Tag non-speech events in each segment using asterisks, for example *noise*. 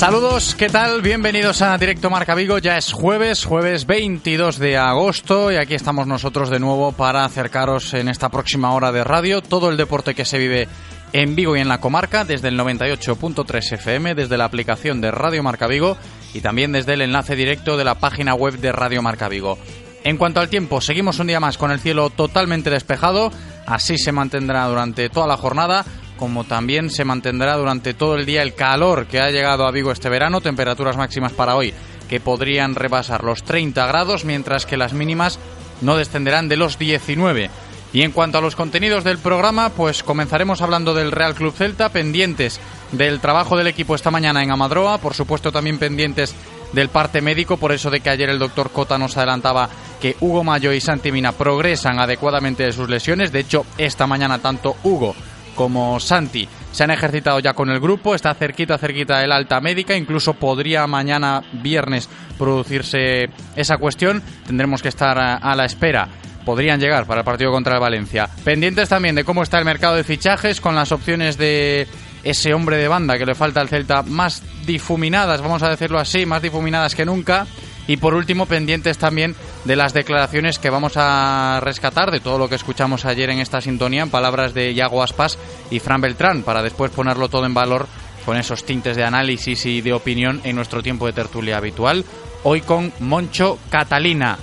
Saludos, ¿qué tal? Bienvenidos a Directo Marca Vigo. Ya es jueves, jueves 22 de agosto y aquí estamos nosotros de nuevo para acercaros en esta próxima hora de radio todo el deporte que se vive en Vigo y en la comarca desde el 98.3 FM, desde la aplicación de Radio Marca Vigo y también desde el enlace directo de la página web de Radio Marca Vigo. En cuanto al tiempo, seguimos un día más con el cielo totalmente despejado, así se mantendrá durante toda la jornada como también se mantendrá durante todo el día el calor que ha llegado a Vigo este verano, temperaturas máximas para hoy que podrían rebasar los 30 grados, mientras que las mínimas no descenderán de los 19. Y en cuanto a los contenidos del programa, pues comenzaremos hablando del Real Club Celta, pendientes del trabajo del equipo esta mañana en Amadroa, por supuesto también pendientes del parte médico, por eso de que ayer el doctor Cota nos adelantaba que Hugo Mayo y Santi Mina progresan adecuadamente de sus lesiones, de hecho esta mañana tanto Hugo como Santi se han ejercitado ya con el grupo, está cerquita, cerquita el alta médica, incluso podría mañana viernes producirse esa cuestión, tendremos que estar a, la espera podrían llegar para el partido contra el Valencia. Pendientes también de cómo está el mercado de fichajes con las opciones de ese hombre de banda que le falta al Celta más difuminadas, vamos a decirlo así, más difuminadas que nunca. Y por último, pendientes también de las declaraciones que vamos a rescatar de todo lo que escuchamos ayer en esta sintonía, en palabras de Iago Aspas y Fran Beltrán, para después ponerlo todo en valor con esos tintes de análisis y de opinión en nuestro tiempo de tertulia habitual. Hoy con Moncho Catalina.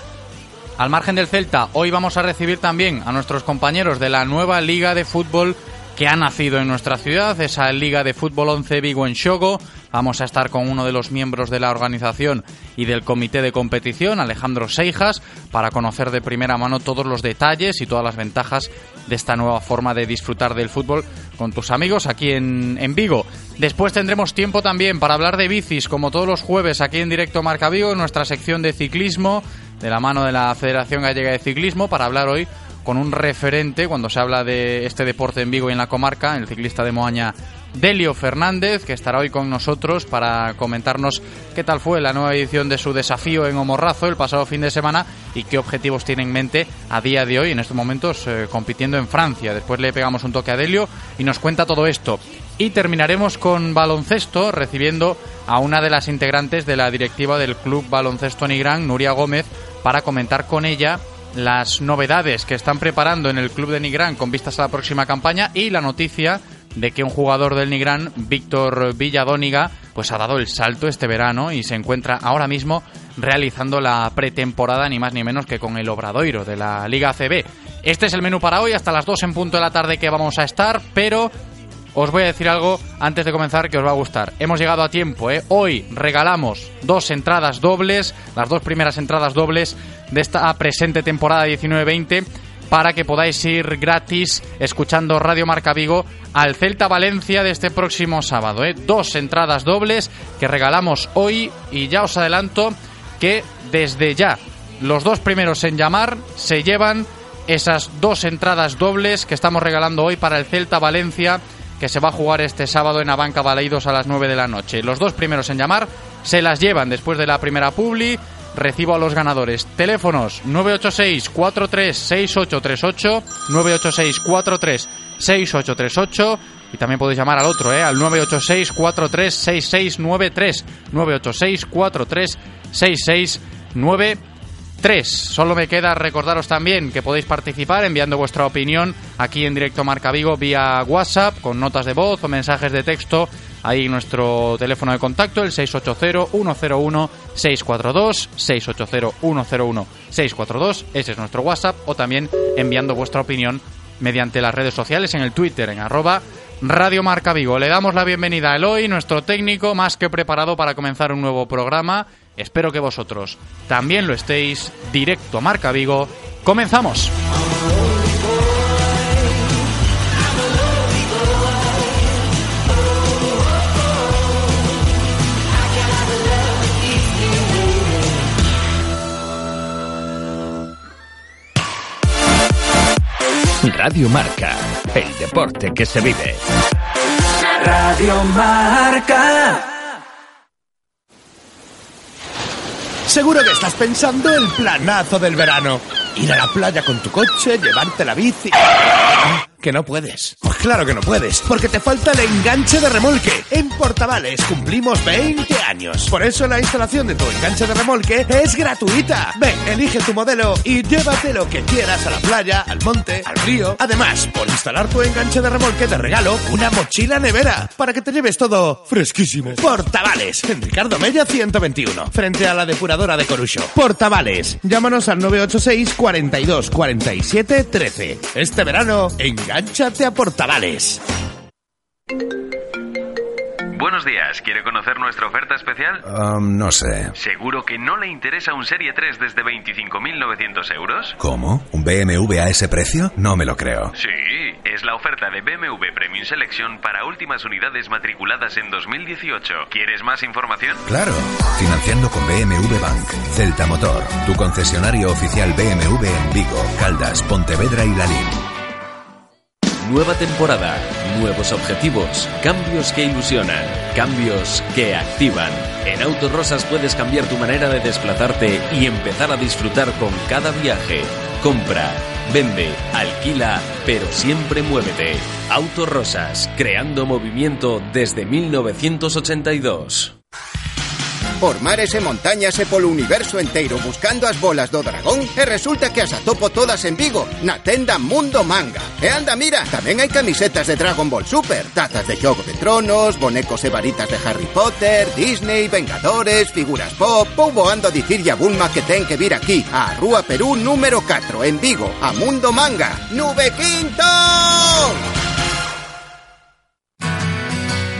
Al margen del Celta, hoy vamos a recibir también a nuestros compañeros de la nueva Liga de Fútbol que ha nacido en nuestra ciudad, esa Liga de Fútbol 11 Vigo en Shogo. Vamos a estar con uno de los miembros de la organización y del comité de competición, Alejandro Seijas, para conocer de primera mano todos los detalles y todas las ventajas de esta nueva forma de disfrutar del fútbol con tus amigos aquí en, en Vigo. Después tendremos tiempo también para hablar de bicis, como todos los jueves aquí en directo Marca Vigo, en nuestra sección de ciclismo, de la mano de la Federación Gallega de Ciclismo, para hablar hoy con un referente cuando se habla de este deporte en Vigo y en la comarca, el ciclista de Moaña Delio Fernández, que estará hoy con nosotros para comentarnos qué tal fue la nueva edición de su desafío en Omorrazo el pasado fin de semana y qué objetivos tiene en mente a día de hoy, en estos momentos eh, compitiendo en Francia. Después le pegamos un toque a Delio y nos cuenta todo esto. Y terminaremos con baloncesto, recibiendo a una de las integrantes de la directiva del Club Baloncesto Nigrán, Nuria Gómez, para comentar con ella las novedades que están preparando en el club de Nigrán con vistas a la próxima campaña y la noticia de que un jugador del Nigrán, Víctor Villadóniga, pues ha dado el salto este verano y se encuentra ahora mismo realizando la pretemporada ni más ni menos que con el Obradoiro de la Liga CB. Este es el menú para hoy, hasta las 2 en punto de la tarde que vamos a estar, pero os voy a decir algo antes de comenzar que os va a gustar. Hemos llegado a tiempo, ¿eh? Hoy regalamos dos entradas dobles, las dos primeras entradas dobles de esta presente temporada 19-20 para que podáis ir gratis escuchando Radio Marca Vigo al Celta Valencia de este próximo sábado. ¿eh? Dos entradas dobles que regalamos hoy y ya os adelanto que desde ya los dos primeros en llamar se llevan esas dos entradas dobles que estamos regalando hoy para el Celta Valencia que se va a jugar este sábado en Abanca Baleidos a las 9 de la noche. Los dos primeros en llamar se las llevan después de la primera publi recibo a los ganadores. Teléfonos 986 436838 986 436838 y también podéis llamar al otro, ¿eh? al 986 436693 986 436693 Solo me queda recordaros también que podéis participar enviando vuestra opinión aquí en directo Marca Vigo vía WhatsApp con notas de voz o mensajes de texto Ahí nuestro teléfono de contacto, el 680-101-642, 680-101-642, ese es nuestro WhatsApp, o también enviando vuestra opinión mediante las redes sociales en el Twitter, en arroba Radio Marca Vigo. Le damos la bienvenida a Eloy, nuestro técnico, más que preparado para comenzar un nuevo programa. Espero que vosotros también lo estéis. Directo a Marca Vigo. ¡Comenzamos! Radio Marca, el deporte que se vive. Radio Marca. Seguro que estás pensando el planazo del verano. Ir a la playa con tu coche, llevarte la bici. Que no puedes. Pues claro que no puedes, porque te falta el enganche de remolque. En Portavales cumplimos 20 años. Por eso la instalación de tu enganche de remolque es gratuita. Ven, elige tu modelo y llévate lo que quieras a la playa, al monte, al río. Además, por instalar tu enganche de remolque te regalo una mochila nevera para que te lleves todo fresquísimo. Portavales, en Ricardo Mella 121, frente a la depuradora de Corucho. Portavales, llámanos al 986 42 47 13. Este verano, engánchate a Portavales. Buenos días, ¿quiere conocer nuestra oferta especial? Um, no sé. ¿Seguro que no le interesa un Serie 3 desde 25.900 euros? ¿Cómo? ¿Un BMW a ese precio? No me lo creo. Sí, es la oferta de BMW Premium Selection para últimas unidades matriculadas en 2018. ¿Quieres más información? Claro. Financiando con BMW Bank. Celta Motor. Tu concesionario oficial BMW en Vigo, Caldas, Pontevedra y Lalín. Nueva temporada, nuevos objetivos, cambios que ilusionan, cambios que activan. En Autorosas puedes cambiar tu manera de desplazarte y empezar a disfrutar con cada viaje. Compra, vende, alquila, pero siempre muévete. Autorosas, creando movimiento desde 1982. Por mares e montañas e polo universo inteiro buscando as bolas do dragón e resulta que as atopo todas en Vigo, na tenda Mundo Manga. E anda, mira, tamén hai camisetas de Dragon Ball Super, tazas de Xogo de Tronos, bonecos e varitas de Harry Potter, Disney, Vengadores, figuras pop, ou voando a dicirlle a Bulma que ten que vir aquí, a Rúa Perú número 4, en Vigo, a Mundo Manga. ¡Nube Quinto!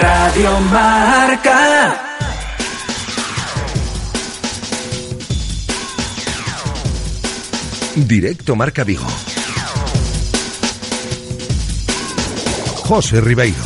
Radio Marca. Directo Marca Vigo. José Ribeiro.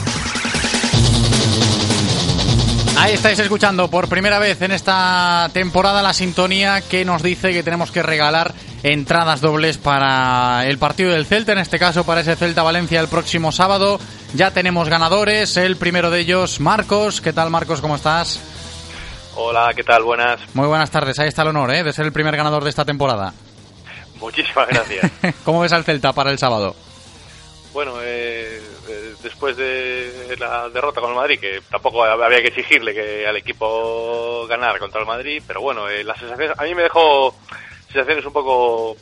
Ahí estáis escuchando por primera vez en esta temporada la sintonía que nos dice que tenemos que regalar entradas dobles para el partido del Celta, en este caso para ese Celta Valencia el próximo sábado. Ya tenemos ganadores, el primero de ellos, Marcos. ¿Qué tal, Marcos? ¿Cómo estás? Hola, ¿qué tal? Buenas. Muy buenas tardes, ahí está el honor ¿eh? de ser el primer ganador de esta temporada. Muchísimas gracias. *laughs* ¿Cómo ves al Celta para el sábado? bueno, eh, eh, después de la derrota con el Madrid, que tampoco había que exigirle que al equipo ganar contra el Madrid, pero bueno, eh, las sensaciones, a mí me dejó sensaciones un poco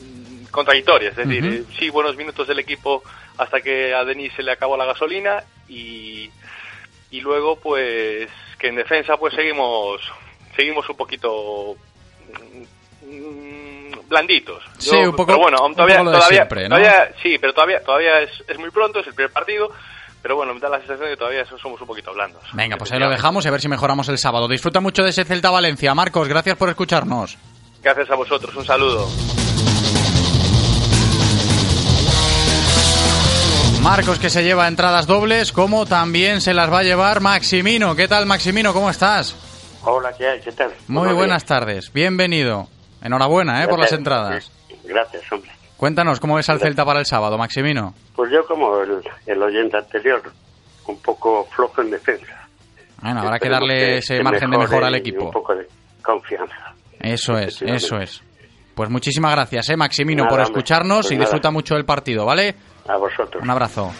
mm, contradictorias, es decir, Ujú. eh, sí, buenos minutos del equipo hasta que a Denis se le acabó la gasolina y, y luego pues que en defensa pues seguimos seguimos un poquito mm, blanditos. Sí, un poco- pero bueno, todavía, poco lo de todavía, siempre, ¿no? todavía- sí, pero todavía todavía es, es muy pronto, es el primer partido, pero bueno, me da la sensación de que todavía somos un poquito blandos. Venga, pues ahí lo dejamos y a ver si mejoramos el sábado. Disfruta mucho de ese Celta Valencia. Marcos, gracias por escucharnos. Gracias a vosotros, un saludo. Marcos que se lleva entradas dobles, como también se las va a llevar Maximino. ¿Qué tal, Maximino? ¿Cómo estás? Hola, ¿qué hay? ¿Qué tal? Muy buenas días. tardes. Bienvenido. Enhorabuena, ¿eh? Por las entradas. Gracias, hombre. Cuéntanos, ¿cómo ves al Celta para el sábado, Maximino? Pues yo, como el, el oyente anterior, un poco flojo en defensa. Bueno, habrá que darle ese que margen de mejora al y equipo. Un poco de confianza. Eso es, eso es. Pues muchísimas gracias, ¿eh, Maximino, Nada, por escucharnos Pues y nada. disfruta mucho del partido, ¿vale? A vosotros. Un abrazo.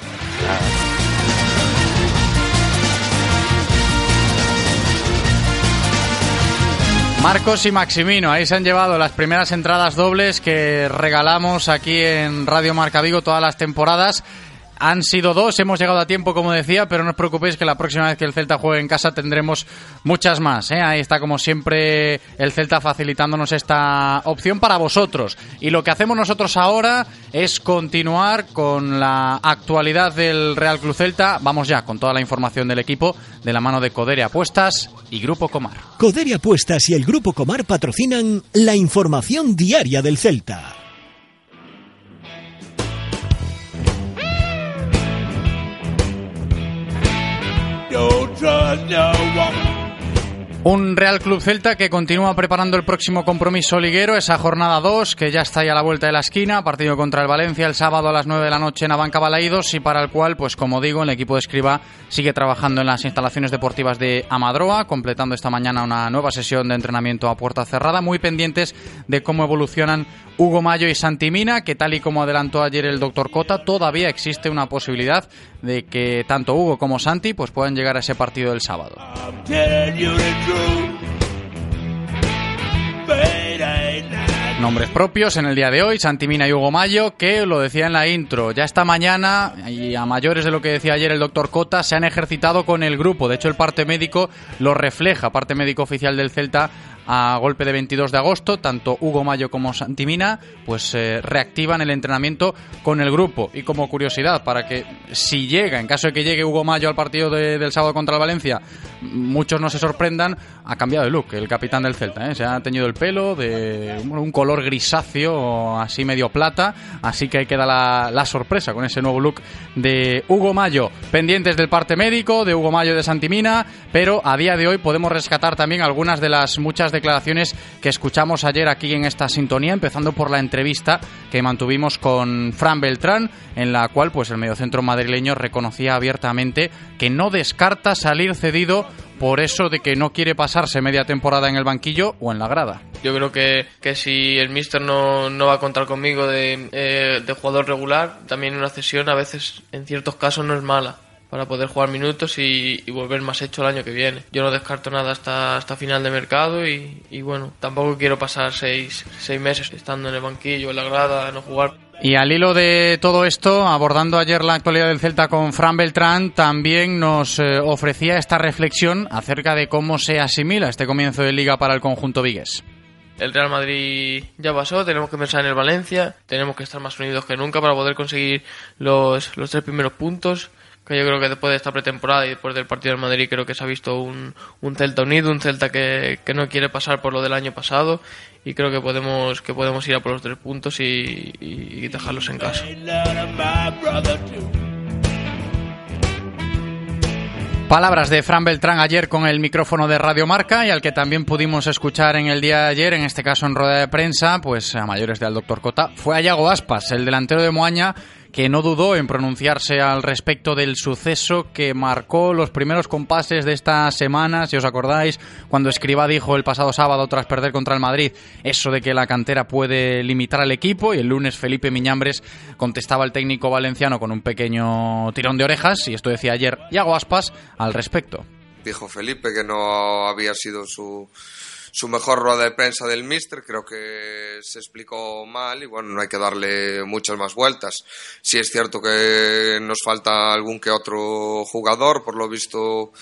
Marcos y Maximino, ahí se han llevado las primeras entradas dobles que regalamos aquí en Radio Marca Vigo todas las temporadas. Han sido dos, hemos llegado a tiempo, como decía, pero no os preocupéis que la próxima vez que el Celta juegue en casa tendremos muchas más. ¿eh? Ahí está, como siempre, el Celta facilitándonos esta opción para vosotros. Y lo que hacemos nosotros ahora es continuar con la actualidad del Real Club Celta. Vamos ya con toda la información del equipo de la mano de Codere Apuestas y Grupo Comar. Codere Apuestas y el Grupo Comar patrocinan la información diaria del Celta. Don't trust no one. Un Real Club Celta que continúa preparando el próximo compromiso liguero, esa jornada 2 que ya está ahí a la vuelta de la esquina, partido contra el Valencia el sábado a las 9 de la noche en Abanca Balaídos y para el cual, pues como digo, el equipo de Escriba sigue trabajando en las instalaciones deportivas de Amadroa, completando esta mañana una nueva sesión de entrenamiento a puerta cerrada, muy pendientes de cómo evolucionan Hugo Mayo y Santimina, que tal y como adelantó ayer el doctor Cota, todavía existe una posibilidad de que tanto Hugo como Santi pues puedan llegar a ese partido del sábado. Nombres propios en el día de hoy, Santimina y Hugo Mayo, que lo decía en la intro, ya esta mañana, y a mayores de lo que decía ayer el doctor Cota, se han ejercitado con el grupo. De hecho, el parte médico lo refleja, parte médico oficial del Celta, a golpe de 22 de agosto, tanto Hugo Mayo como Santimina, pues eh, reactivan el entrenamiento con el grupo. Y como curiosidad, para que si llega, en caso de que llegue Hugo Mayo al partido de- del sábado contra el Valencia, muchos no se sorprendan, ha cambiado de look el capitán del Celta. ¿eh? Se ha teñido el pelo de un color grisáceo, así medio plata, así que ahí queda la, la sorpresa con ese nuevo look de Hugo Mayo. Pendientes del parte médico, de Hugo Mayo de Santimina, pero a día de hoy podemos rescatar también algunas de las muchas declaraciones que escuchamos ayer aquí en esta sintonía, empezando por la entrevista que mantuvimos con Fran Beltrán, en la cual pues el mediocentro madrileño reconocía abiertamente que no descarta salir cedido por eso de que no quiere pasarse media temporada en el banquillo o en la grada. Yo creo que, que si el míster no, no va a contar conmigo de, eh, de jugador regular, también una cesión a veces, en ciertos casos, no es mala para poder jugar minutos y, y volver más hecho el año que viene. Yo no descarto nada hasta, hasta final de mercado y, y bueno, tampoco quiero pasar seis, seis meses estando en el banquillo, en la grada, no jugar. Y al hilo de todo esto, abordando ayer la actualidad del Celta con Fran Beltrán, también nos eh, ofrecía esta reflexión acerca de cómo se asimila este comienzo de liga para el conjunto vigués. El Real Madrid ya pasó, tenemos que pensar en el Valencia, tenemos que estar más unidos que nunca para poder conseguir los, los tres primeros puntos. Que yo creo que después de esta pretemporada y después del partido del Madrid creo que se ha visto un, un Celta unido, un Celta que, que no quiere pasar por lo del año pasado y creo que podemos que podemos ir a por los tres puntos y, y- y dejarlos en casa. Palabras de Fran Beltrán ayer con el micrófono de Radio Marca y al que también pudimos escuchar en el día de ayer, en este caso en rueda de prensa, pues a mayores del doctor Cota, fue a Yago Aspas, el delantero de Moaña, que no dudó en pronunciarse al respecto del suceso que marcó los primeros compases de esta semana, si os acordáis, cuando Escriba dijo el pasado sábado tras perder contra el Madrid eso de que la cantera puede limitar al equipo y el lunes Felipe Miñambres contestaba al técnico valenciano con un pequeño tirón de orejas y esto decía ayer Iago Aspas al respecto. Dijo Felipe que no había sido su su mejor rueda de prensa del Mister, creo que se explicó mal y bueno, no hay que darle muchas más vueltas. Sí es cierto que nos falta algún que otro jugador, por lo visto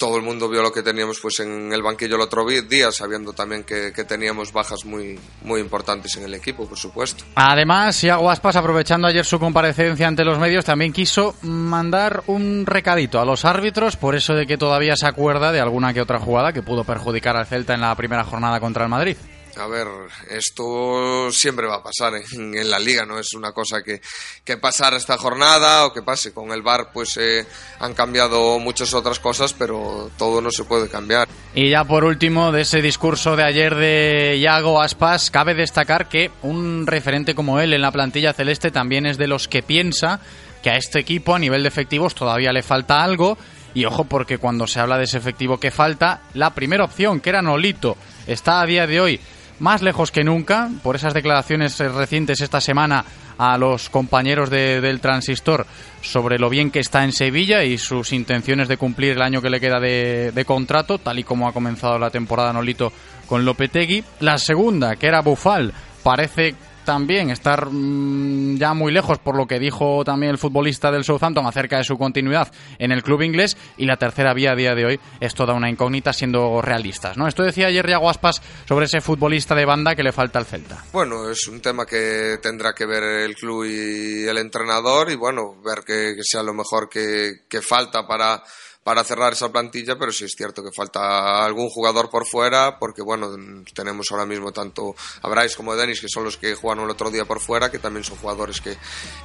todo el mundo vio lo que teníamos pues en el banquillo el otro día, sabiendo también que, teníamos bajas muy, muy importantes en el equipo, por supuesto. Además, Iago Aspas, aprovechando ayer su comparecencia ante los medios, también quiso mandar un recadito a los árbitros por eso de que todavía se acuerda de alguna que otra jugada que pudo perjudicar al Celta en la primera jornada contra el Madrid. A ver, esto siempre va a pasar en, la liga, no es una cosa que, que pasar esta jornada o que pase. Con el VAR pues eh, han cambiado muchas otras cosas, pero todo no se puede cambiar. Y ya por último, de ese discurso de ayer de Iago Aspas, cabe destacar que un referente como él en la plantilla celeste también es de los que piensa que a este equipo a nivel de efectivos todavía le falta algo. Y ojo porque cuando se habla de ese efectivo que falta, la primera opción, que era Nolito, está a día de hoy más lejos que nunca por esas declaraciones recientes esta semana a los compañeros del transistor sobre lo bien que está en Sevilla y sus intenciones de cumplir el año que le queda de, de contrato, tal y como ha comenzado la temporada Nolito con Lopetegui. La segunda, que era Bufal, parece también estar mm, ya muy lejos por lo que dijo también el futbolista del Southampton acerca de su continuidad en el club inglés y la tercera vía a día de hoy es toda una incógnita siendo realistas, ¿no? Esto decía ayer Iago Aspas sobre ese futbolista de banda que le falta al Celta. Bueno, es un tema que tendrá que ver el club y el entrenador y bueno, ver que, sea lo mejor que, que falta para para cerrar esa plantilla, pero sí es cierto que falta algún jugador por fuera, porque bueno, tenemos ahora mismo tanto a Bryce como a Denis, que son los que jugaron el otro día por fuera, que también son jugadores que,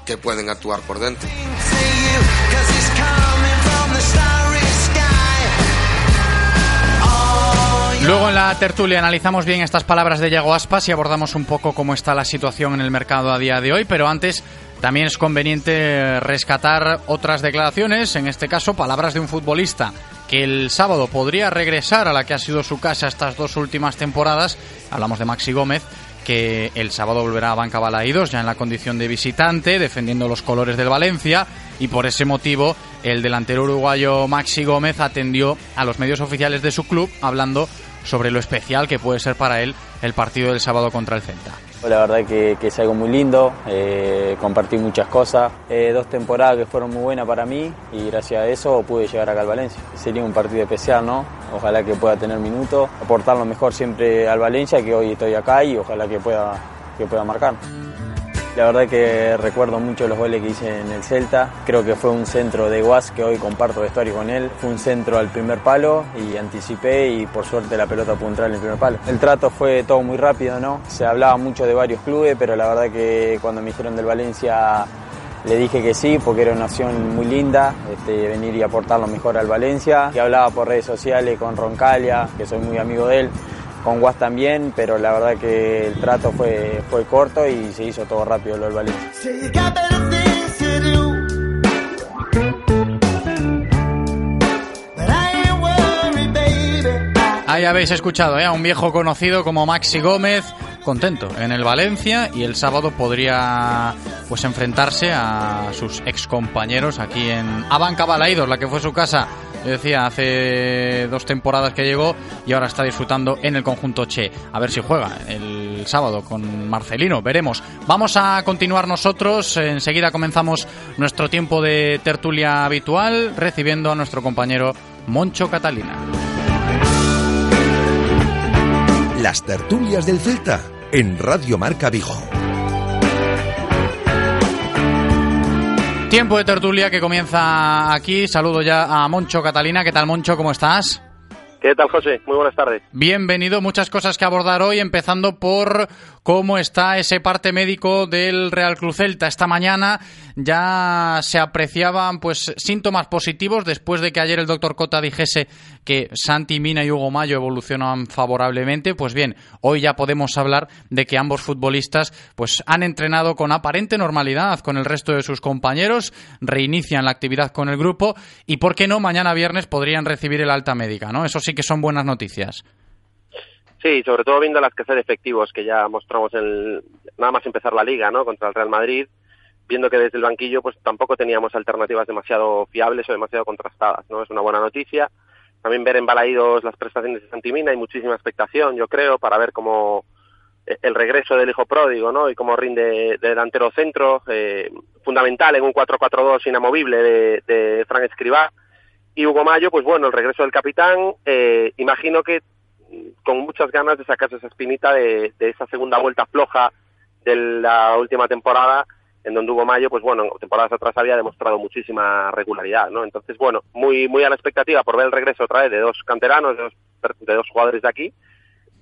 que pueden actuar por dentro. Luego en la tertulia analizamos bien estas palabras de Yago Aspas y abordamos un poco cómo está la situación en el mercado a día de hoy, pero antes también es conveniente rescatar otras declaraciones, en este caso palabras de un futbolista que el sábado podría regresar a la que ha sido su casa estas dos últimas temporadas. Hablamos de Maxi Gómez, que el sábado volverá a Banca Balaídos, ya en la condición de visitante, defendiendo los colores del Valencia, y por ese motivo el delantero uruguayo Maxi Gómez atendió a los medios oficiales de su club hablando sobre lo especial que puede ser para él el partido del sábado contra el Celta. La verdad que, que es algo muy lindo, eh, compartí muchas cosas, eh, dos temporadas que fueron muy buenas para mí y gracias a eso pude llegar acá al Valencia. Sería un partido especial, ¿no? Ojalá que pueda tener minutos, aportar lo mejor siempre al Valencia, que hoy estoy acá y ojalá que pueda, que pueda marcar. La verdad que recuerdo mucho los goles que hice en el Celta. Creo que fue un centro de Guas que hoy comparto vestuario con él. Fue un centro al primer palo y anticipé y por suerte la pelota pudo en el primer palo. El trato fue todo muy rápido, ¿no? Se hablaba mucho de varios clubes, pero la verdad que cuando me dijeron del Valencia le dije que sí porque era una opción muy linda, este, venir y aportar lo mejor al Valencia. Y hablaba por redes sociales con Roncalia, que soy muy amigo de él con Guas también, pero la verdad que el trato fue, fue corto y se hizo todo rápido lo del Valencia. Ahí habéis escuchado ¿eh? a un viejo conocido como Maxi Gómez, contento en el Valencia y el sábado podría pues enfrentarse a sus ex compañeros aquí en Abanca Balaidos, la que fue su casa yo decía, hace dos temporadas que llegó y ahora está disfrutando en el conjunto Che. A ver si juega el sábado con Marcelino, veremos. Vamos a continuar nosotros, enseguida comenzamos nuestro tiempo de tertulia habitual recibiendo a nuestro compañero Moncho Catalina. Las tertulias del Celta en Radio Marca Vigo. Tiempo de tertulia que comienza aquí. Saludo ya a Moncho Catalina. ¿Qué tal, Moncho? ¿Cómo estás? ¿Qué tal, José? Muy buenas tardes. Bienvenido. Muchas cosas que abordar hoy, empezando por cómo está ese parte médico del Real Cruz Celta. Esta mañana ya se apreciaban pues síntomas positivos después de que ayer el doctor Cota dijese que Santi Mina y Hugo Mayo evolucionan favorablemente. Pues bien, hoy ya podemos hablar de que ambos futbolistas pues han entrenado con aparente normalidad con el resto de sus compañeros, reinician la actividad con el grupo y, ¿por qué no? Mañana viernes podrían recibir el alta médica, ¿no? Eso sí que son buenas noticias. Sí, sobre todo viendo las que de efectivos que ya mostramos en nada más empezar la liga, ¿no? Contra el Real Madrid, viendo que desde el banquillo pues tampoco teníamos alternativas demasiado fiables o demasiado contrastadas, ¿no? Es una buena noticia. También ver en las prestaciones de Santimina, hay muchísima expectación, yo creo, para ver cómo eh, el regreso del hijo pródigo, ¿no? Y cómo rinde de delantero centro, eh, fundamental en un 4-4-2 inamovible de, de Frank Escribá y Hugo Mayo, pues bueno, el regreso del capitán, eh, imagino que con muchas ganas de sacarse esa espinita de, esa segunda vuelta floja de la última temporada, en donde Hugo Mayo, pues bueno, temporadas atrás había demostrado muchísima regularidad, ¿no? Entonces, bueno, muy, muy a la expectativa por ver el regreso otra vez de dos canteranos, de dos, de dos jugadores de aquí,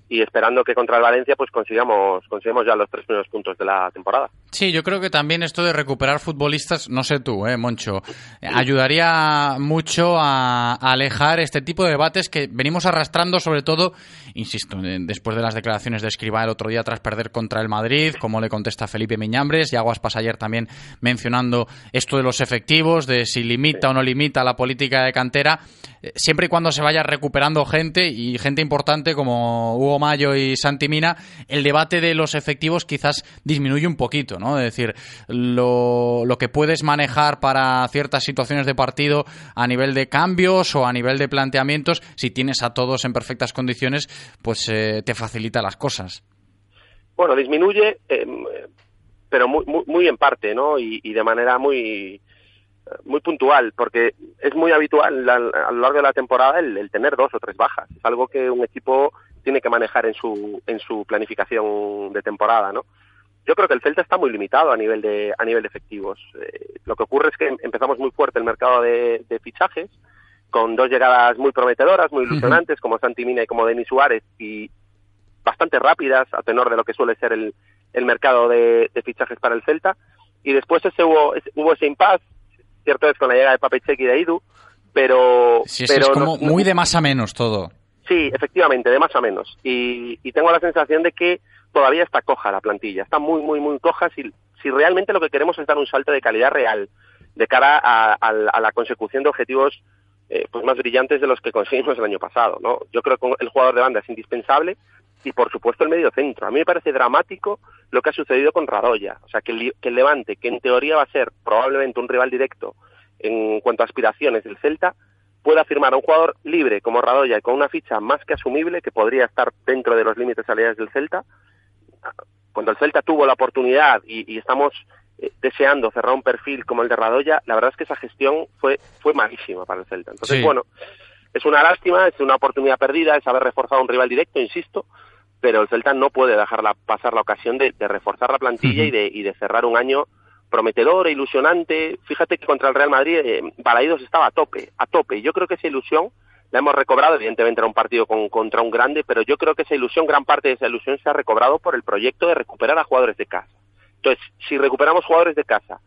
y esperando que contra el Valencia pues consigamos consigamos ya los tres primeros puntos de la temporada. Sí, yo creo que también esto de recuperar futbolistas, no sé tú, eh, Moncho, ayudaría mucho a, alejar este tipo de debates que venimos arrastrando, sobre todo, insisto, después de las declaraciones de Escribá el otro día tras perder contra el Madrid, como le contesta Felipe Miñambres, y Aguaspas ayer también mencionando esto de los efectivos, de si limita o no limita la política de cantera, eh, siempre y cuando se vaya recuperando gente y gente importante como Hugo Mayo y Santi Mina, el debate de los efectivos quizás disminuye un poquito, ¿no? Es decir, lo, que puedes manejar para ciertas situaciones de partido a nivel de cambios o a nivel de planteamientos, si tienes a todos en perfectas condiciones, pues eh, te facilita las cosas. Bueno, disminuye, em, pero muy, muy, en parte, ¿no? Y, de manera muy muy puntual, porque es muy habitual a, lo largo de la temporada el, tener dos o tres bajas. Es algo que un equipo tiene que manejar en su, en su planificación de temporada, ¿no? Yo creo que el Celta está muy limitado a nivel de, a nivel de efectivos. Eh, lo que ocurre es que empezamos muy fuerte el mercado de, fichajes, con dos llegadas muy prometedoras, muy ilusionantes, como Santi Mina y como Denis Suárez, y bastante rápidas, a tenor de lo que suele ser el, el mercado de, fichajes para el Celta. Y después ese hubo, ese, hubo ese impasse, cierto es con la llegada de Papechek y de Idu, pero... Sí, pero es como muy de más a menos todo. Sí, efectivamente, de más a menos. Y, tengo la sensación de que todavía está coja la plantilla, está muy, muy, muy coja si, realmente lo que queremos es dar un salto de calidad real de cara a, la consecución de objetivos eh, pues más brillantes de los que conseguimos el año pasado. ¿no? Yo creo que el jugador de banda es indispensable y, por supuesto, el medio centro. A mí me parece dramático lo que ha sucedido con Radoya. O sea, que el, que el Levante, que en teoría va a ser probablemente un rival directo en cuanto a aspiraciones del Celta, pueda firmar a un jugador libre como Radoya y con una ficha más que asumible que podría estar dentro de los límites salariales del Celta. Cuando el Celta tuvo la oportunidad y, estamos eh, deseando cerrar un perfil como el de Radoya, la verdad es que esa gestión fue, fue malísima para el Celta. Entonces, bueno, es una lástima, es una oportunidad perdida, es haber reforzado un rival directo, insisto, pero el Celta no puede dejarla pasar la ocasión de, reforzar la plantilla y, de, y de cerrar un año prometedor e ilusionante. Fíjate que contra el Real Madrid eh, Balaidos estaba a tope, a tope. Yo creo que esa ilusión la hemos recobrado, evidentemente era un partido con, contra un grande, pero yo creo que esa ilusión, gran parte de esa ilusión se ha recobrado por el proyecto de recuperar a jugadores de casa. Entonces, si recuperamos jugadores de casa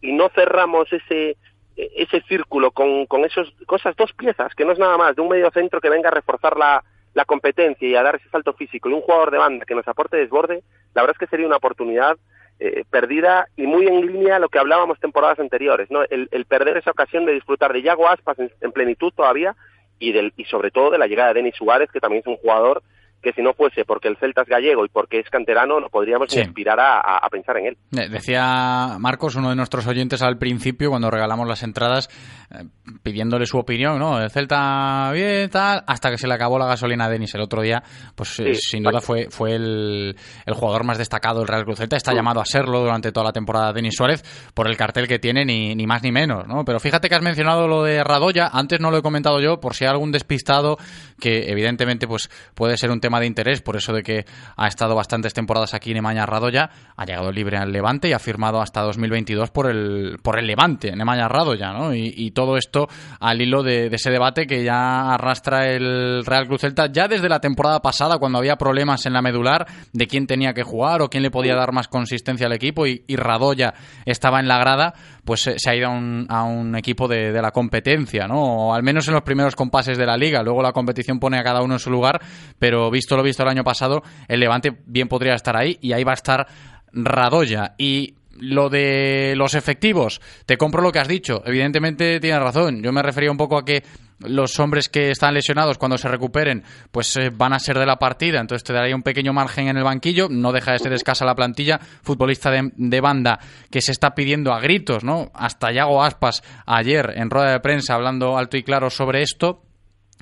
y no cerramos ese ese círculo con, con, esos, con esas dos piezas, que no es nada más de un medio centro que venga a reforzar la, la competencia y a dar ese salto físico y un jugador de banda que nos aporte desborde, la verdad es que sería una oportunidad eh, perdida y muy en línea a lo que hablábamos temporadas anteriores, ¿no? El, perder esa ocasión de disfrutar de Yago Aspas en, plenitud todavía y, del, y sobre todo de la llegada de Denis Suárez, que también es un jugador que si no fuese porque el Celta es gallego y porque es canterano, no podríamos ni aspirar a, pensar en él. Decía Marcos, uno de nuestros oyentes al principio, cuando regalamos las entradas, eh, pidiéndole su opinión, ¿no? El Celta bien, tal, hasta que se le acabó la gasolina a Denis el otro día, pues eh, sin duda fue, fue el, el, jugador más destacado del Real Cruz Celta, está llamado a serlo durante toda la temporada Denis Suárez por el cartel que tiene, ni, ni más ni menos, ¿no? Pero fíjate que has mencionado lo de Radoya, antes no lo he comentado yo, por si hay algún despistado que evidentemente pues puede ser un tema tema de interés, por eso de que ha estado bastantes temporadas aquí en Emaña Radoya, ha llegado libre al Levante y ha firmado hasta 2022 por el, por el Levante, en Emaña Radoya, ¿no? Y, todo esto al hilo de, ese debate que ya arrastra el Real Cruz Celta ya desde la temporada pasada, cuando había problemas en la medular de quién tenía que jugar o quién le podía dar más consistencia al equipo y, y Radoya estaba en la grada, pues se, ha ido a un, equipo de, de, la competencia, ¿no? O al menos en los primeros compases de la liga. Luego la competición pone a cada uno en su lugar, pero visto lo visto el año pasado, el Levante bien podría estar ahí y ahí va a estar Radoya. Y lo de los efectivos, te compro lo que has dicho. Evidentemente tienes razón. Yo me refería un poco a que los hombres que están lesionados cuando se recuperen pues eh, van a ser de la partida, entonces te daría un pequeño margen en el banquillo, no deja de ser escasa la plantilla, futbolista de, banda que se está pidiendo a gritos, ¿no? Hasta Yago Aspas ayer en rueda de prensa hablando alto y claro sobre esto,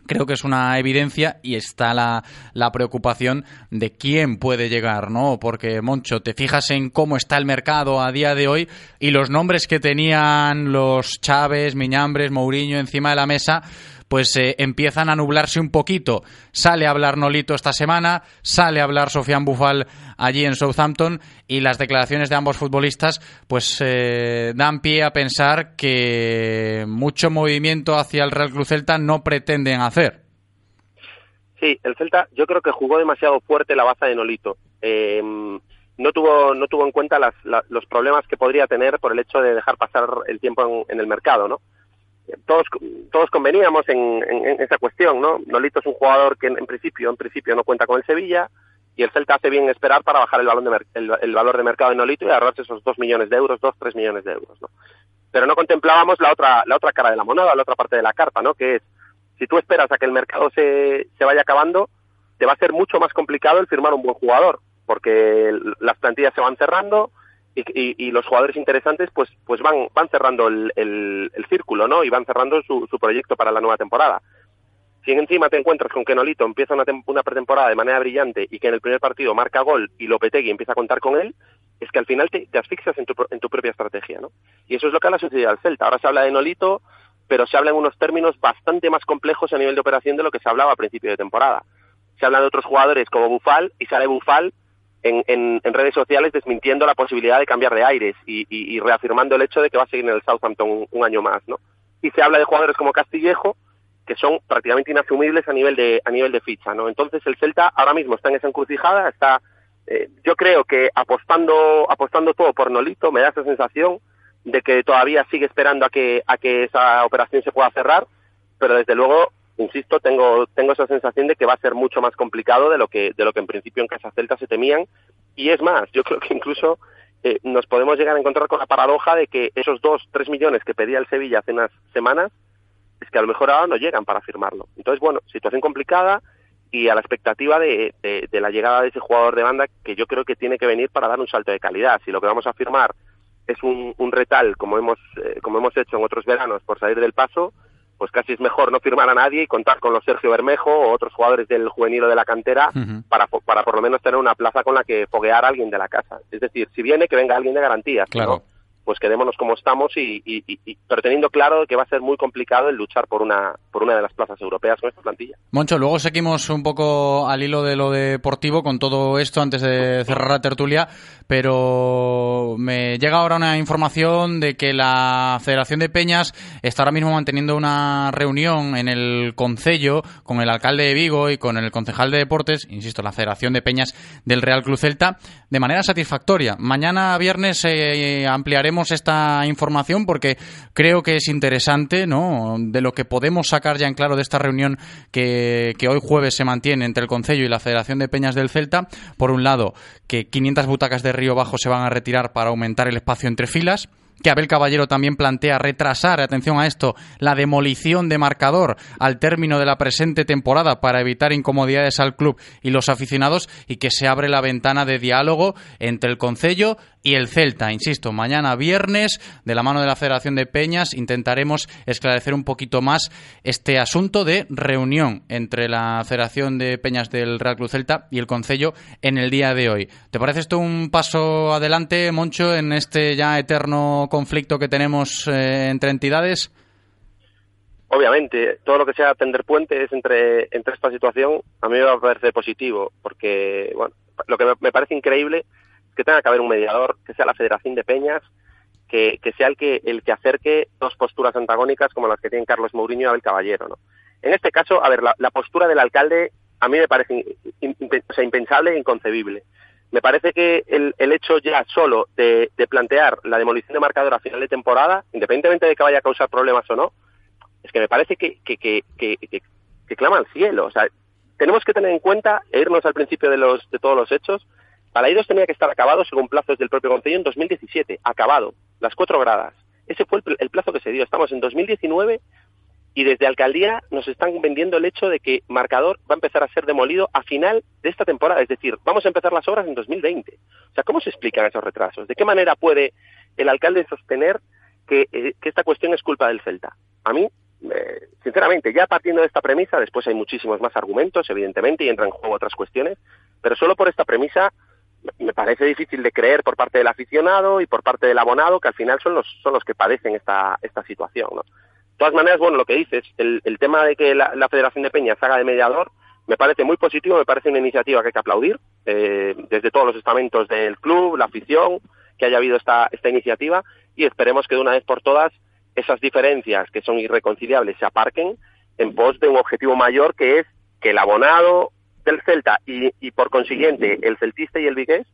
creo que es una evidencia y está la, la, preocupación de quién puede llegar, ¿no? Porque, Moncho, te fijas en cómo está el mercado a día de hoy y los nombres que tenían los Chávez, Miñambres, Mourinho encima de la mesa, pues eh, empiezan a nublarse un poquito. Sale a hablar Nolito esta semana, sale a hablar Sofian Bufal allí en Southampton y las declaraciones de ambos futbolistas pues eh, dan pie a pensar que mucho movimiento hacia el Real Cruz Celta no pretenden hacer. Sí, el Celta yo creo que jugó demasiado fuerte la baza de Nolito. Em, no tuvo no tuvo en cuenta los problemas que podría tener por el hecho de dejar pasar el tiempo en el mercado, ¿no? Todos todos conveníamos en, esa cuestión, ¿no? Nolito es un jugador que en, principio en principio no cuenta con el Sevilla y el Celta hace bien esperar para bajar el, valor de el, valor de mercado de Nolito y ahorrarse esos dos millones de euros, dos tres millones de euros, ¿no? Pero no contemplábamos la otra la otra cara de la moneda, la otra parte de la carta, ¿no? Que es si tú esperas a que el mercado se, se vaya acabando, te va a ser mucho más complicado el firmar un buen jugador, porque las plantillas se van cerrando, y, los jugadores interesantes pues pues van van cerrando el, círculo no y van cerrando su, su, proyecto para la nueva temporada. Si encima te encuentras con que Nolito empieza una, una, pretemporada de manera brillante y que en el primer partido marca gol y Lopetegui empieza a contar con él es que al final te, asfixias en tu, en tu propia estrategia no y eso es lo que ha sucedido al Celta. Ahora se habla de Nolito pero se habla en unos términos bastante más complejos a nivel de operación de lo que se hablaba a principio de temporada. Se habla de otros jugadores como Bufal y sale Bufal en, redes sociales desmintiendo la posibilidad de cambiar de aires y, reafirmando el hecho de que va a seguir en el Southampton un, año más, ¿no? Y se habla de jugadores como Castillejo que son prácticamente inasumibles a nivel de a nivel de ficha, ¿no? Entonces el Celta ahora mismo está en esa encrucijada, está eh, yo creo que apostando apostando todo por Nolito me da esa sensación de que todavía sigue esperando a que a que esa operación se pueda cerrar, pero desde luego insisto, tengo, tengo esa sensación de que va a ser mucho más complicado de lo que, de lo que en principio en Casa Celta se temían. Y es más, yo *laughs* creo que incluso eh, nos podemos llegar a encontrar con la paradoja de que esos dos, tres millones que pedía el Sevilla hace unas semanas, es que a lo mejor ahora no llegan para firmarlo. Entonces, bueno, situación complicada y a la expectativa de, de, la llegada de ese jugador de banda que yo creo que tiene que venir para dar un salto de calidad. Si lo que vamos a firmar es un, un retal, como hemos, eh, como hemos hecho en otros veranos, por salir del paso, pues casi es mejor no firmar a nadie y contar con los Sergio Bermejo o otros jugadores del juvenil o de la cantera para, para por lo menos tener una plaza con la que foguear a alguien de la casa. Es decir, si viene, que venga alguien de garantía. Claro pues quedémonos como estamos y, pero teniendo claro que va a ser muy complicado el luchar por una por una de las plazas europeas con esta plantilla. Moncho, luego seguimos un poco al hilo de lo deportivo con todo esto antes de cerrar la tertulia, pero me llega ahora una información de que la Federación de Peñas está ahora mismo manteniendo una reunión en el Concello con el alcalde de Vigo y con el concejal de deportes, insisto, la Federación de Peñas del Real Cruz Celta, de manera satisfactoria. Mañana viernes eh, ampliaremos esta información porque creo que es interesante, ¿no? De lo que podemos sacar ya en claro de esta reunión que, que hoy jueves se mantiene entre el Concello y la Federación de Peñas del Celta. Por un lado, que 500 butacas de Río Bajo se van a retirar para aumentar el espacio entre filas que Abel Caballero también plantea retrasar, atención a esto, la demolición de marcador al término de la presente temporada para evitar incomodidades al club y los aficionados y que se abre la ventana de diálogo entre el Concello y el Celta. Insisto, mañana viernes, de la mano de la Federación de Peñas, intentaremos esclarecer un poquito más este asunto de reunión entre la Federación de Peñas del Real Club Celta y el Concello en el día de hoy. ¿Te parece esto un paso adelante, Moncho, en este ya eterno conflicto que tenemos eh, entre entidades? obviamente, todo lo que sea tender puentes entre, esta situación, a mí me va a parecer positivo, porque, bueno, lo que me, parece increíble es que tenga que haber un mediador, que sea la Federación de Peñas, que, sea el que, el que acerque dos posturas antagónicas como las que tienen Carlos Mourinho y Abel Caballero, ¿no? En este caso, a ver, la, postura del alcalde a mí me parece in- o sea, impensable e inconcebible. Me parece que el, el hecho ya solo de, plantear la demolición de marcador a final de temporada, independientemente de que vaya a causar problemas o no, es que me parece que, que, que, que, clama al cielo. O sea, tenemos que tener en cuenta e irnos al principio de, los, de todos los hechos. Balaidos tenía que estar acabado según plazos del propio Consejo en 2017, acabado, las cuatro gradas. Ese fue el, el plazo que se dio. Estamos en 2019 y desde alcaldía nos están vendiendo el hecho de que Marcador va a empezar a ser demolido a final de esta temporada, es decir, vamos a empezar las obras en 2020. O sea, ¿cómo se explican esos retrasos? ¿De qué manera puede el alcalde sostener que, eh, que esta cuestión es culpa del Celta? A mí, eh, sinceramente, ya partiendo de esta premisa, después hay muchísimos más argumentos, evidentemente, y entran en juego otras cuestiones, pero solo por esta premisa me- me parece difícil de creer por parte del aficionado y por parte del abonado que al final son los son los que padecen esta esta situación ¿no? Todas maneras, bueno, lo que dices, el, el tema de que la, la Federación de Peñas haga de mediador, me parece muy positivo, me parece una iniciativa que hay que aplaudir, eh, desde todos los estamentos del club, la afición, que haya habido esta, esta iniciativa, y esperemos que de una vez por todas esas diferencias que son irreconciliables se aparquen en pos de un objetivo mayor que es que el abonado del Celta y, y por consiguiente el celtista y el vigués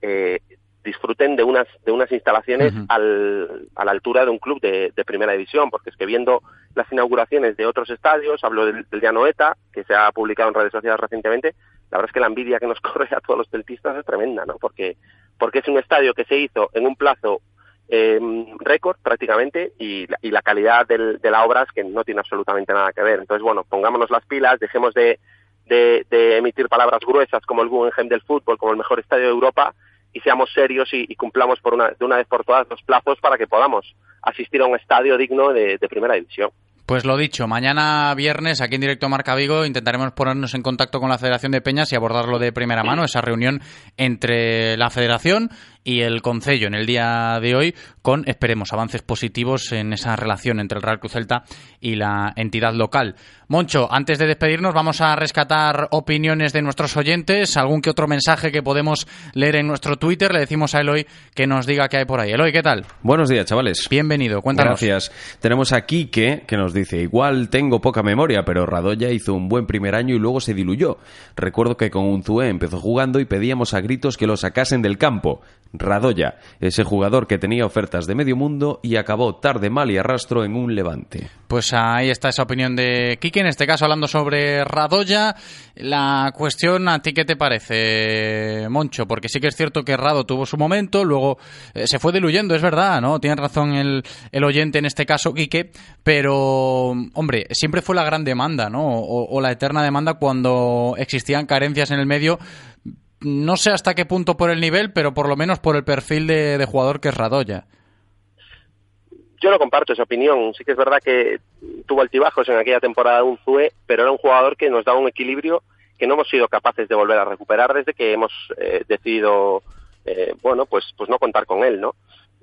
eh, disfruten de unas de unas instalaciones al- a la altura de un club de, de primera división, porque es que viendo las inauguraciones de otros estadios, hablo del, del de Anoeta, que se ha publicado en redes sociales recientemente, la verdad es que la envidia que nos *laughs* corre a todos los celtistas es tremenda, ¿no? Porque, porque es un estadio que se hizo en un plazo eh, récord prácticamente y, la- y la calidad del- de la obra es que no tiene absolutamente nada que ver. Entonces, bueno, pongámonos las pilas, dejemos de, de, de emitir palabras gruesas como el Guggenheim del fútbol, como el mejor estadio de Europa y seamos serios y, y cumplamos por una, de una vez por todas los plazos para que podamos asistir a un estadio digno de, de primera división. Pues lo dicho, mañana viernes aquí en directo Marca Vigo intentaremos ponernos en contacto con la Federación de Peñas y abordarlo de primera mano, esa reunión entre la Federación y el Concello en el día de hoy con, esperemos, avances positivos en esa relación entre el Real Cruz Celta y la entidad local. Moncho, antes de despedirnos vamos a rescatar opiniones de nuestros oyentes, algún que otro mensaje que podemos leer en nuestro Twitter, le decimos a Eloy que nos diga qué hay por ahí. Eloy, ¿qué tal? Buenos días, chavales. Bienvenido, cuéntanos. Gracias. Tenemos a Quique, que nos dice, igual tengo poca memoria, pero Radoya hizo un buen primer año y luego se diluyó. Recuerdo que con un Zue empezó jugando y pedíamos a gritos que lo sacasen del campo. Radoya, ese jugador que tenía ofertas de medio mundo y acabó tarde, mal y arrastro en un levante. Pues ahí está esa opinión de Kike, en este caso hablando sobre Radoya. La cuestión, ¿a ti qué te parece, Moncho? Porque sí que es cierto que Rado tuvo su momento, luego eh, se fue diluyendo, es verdad, ¿no? Tiene razón el, el oyente en este caso, Quique, pero, hombre, siempre fue la gran demanda, ¿no? O, o la eterna demanda cuando existían carencias en el medio. No sé hasta qué punto por el nivel, pero por lo menos por el perfil de, jugador que es Radoya. Yo no comparto esa opinión. Sí que es verdad que tuvo altibajos en aquella temporada de un Zue, pero era un jugador que nos daba un equilibrio que no hemos sido capaces de volver a recuperar desde que hemos eh, decidido, eh, bueno, pues, pues no contar con él, ¿no?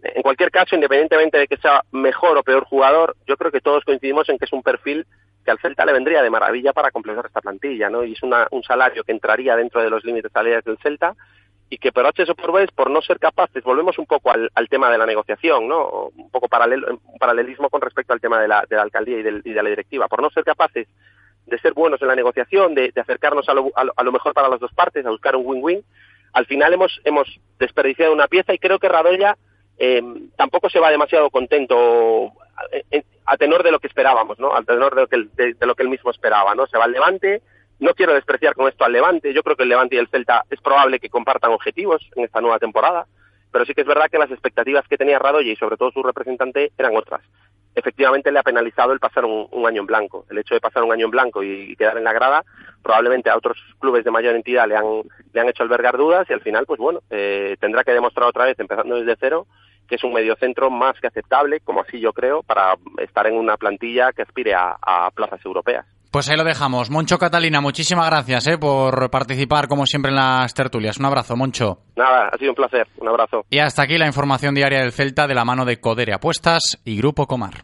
En cualquier caso, independientemente de que sea mejor o peor jugador, yo creo que todos coincidimos en que es un perfil que al Celta le vendría de maravilla para completar esta plantilla, ¿no? Y es una, un salario que entraría dentro de los límites salariales del Celta y que por H o por B, por no ser capaces, volvemos un poco al, tema de la negociación, ¿no? Un poco paralelo, un paralelismo con respecto al tema de la, de la alcaldía y, de la directiva. Por no ser capaces de ser buenos en la negociación, de, de acercarnos a lo, a, lo, mejor para las dos partes, a buscar un win-win, al final hemos, hemos desperdiciado una pieza y creo que Radoya eh, tampoco se va demasiado contento a tenor de lo que esperábamos, ¿no? A tenor de lo que, de, lo que él mismo esperaba, ¿no? Se va al Levante, no quiero despreciar con esto al Levante, yo creo que el Levante y el Celta es probable que compartan objetivos en esta nueva temporada, pero sí que es verdad que las expectativas que tenía Radoya y sobre todo su representante eran otras. Efectivamente le ha penalizado el pasar un, un año en blanco. El hecho de pasar un año en blanco y, y quedar en la grada, probablemente a otros clubes de mayor entidad le han, le han hecho albergar dudas y al final, pues bueno, eh, tendrá que demostrar otra vez, empezando desde cero, que es un mediocentro más que aceptable, como así yo creo, para estar en una plantilla que aspire a, a plazas europeas. Pues ahí lo dejamos. Moncho Catalina, muchísimas gracias eh, por participar como siempre en las tertulias. Un abrazo, Moncho. Nada, ha sido un placer. Un abrazo. Y hasta aquí la información diaria del Celta de la mano de Codere Apuestas y Grupo Comar.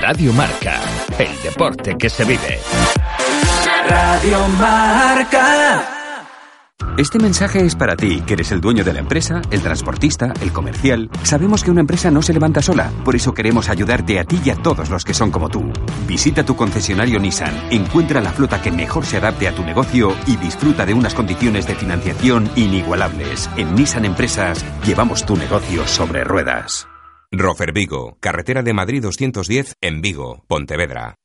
Radio Marca, el deporte que se vive. Radio Marca. Este mensaje es para ti, que eres el dueño de la empresa, el transportista, el comercial. Sabemos que una empresa no se levanta sola, por eso queremos ayudarte a ti y a todos los que son como tú. Visita tu concesionario Nissan, encuentra la flota que mejor se adapte a tu negocio y disfruta de unas condiciones de financiación inigualables. En Nissan Empresas llevamos tu negocio sobre ruedas. Rofer Vigo, carretera de Madrid 210 en Vigo, Pontevedra.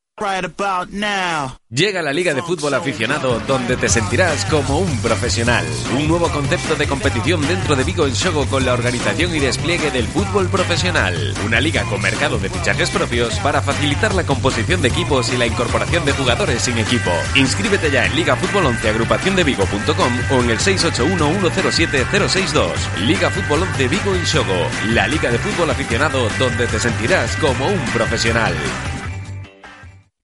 Llega la Liga de Fútbol Aficionado donde te sentirás como un profesional. Un nuevo concepto de competición dentro de Vigo en Shogo con la organización y despliegue del fútbol profesional. Una liga con mercado de fichajes propios para facilitar la composición de equipos y la incorporación de jugadores sin equipo. Inscríbete ya en Liga Fútbol 11 agrupación de Vigo.com o en el 681-107-062. Liga Fútbol 11 Vigo en Shogo. La Liga de Fútbol Aficionado donde te sentirás como un profesional.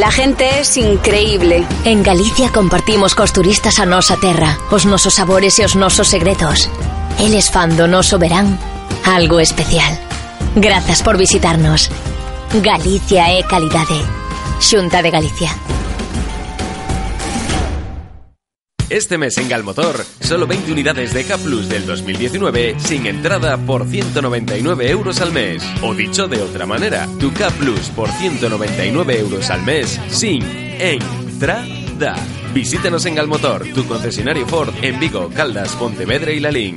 La gente es increíble. En Galicia compartimos cos turistas a nosa terra, os nosos sabores e os nosos segredos. Eles fan do noso verán algo especial. Grazas por visitarnos. Galicia é calidade. Xunta de Galicia. Este mes en Galmotor, solo 20 unidades de K Plus del 2019 sin entrada por 199 euros al mes. O dicho de otra manera, tu K Plus por 199 euros al mes sin entrada. Visítanos en Galmotor, tu concesionario Ford en Vigo, Caldas, Pontevedra y Lalín.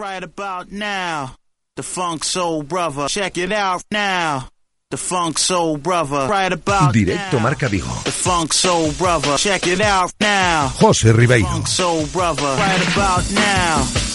Right about now, the Funk Soul Brother. Check it out now. The Funk Soul Brother. Right about Directo Marca Vigo. the Funk Soul Brother. Check it out now. José Ribeiro. Funk Soul Brother. Right about now.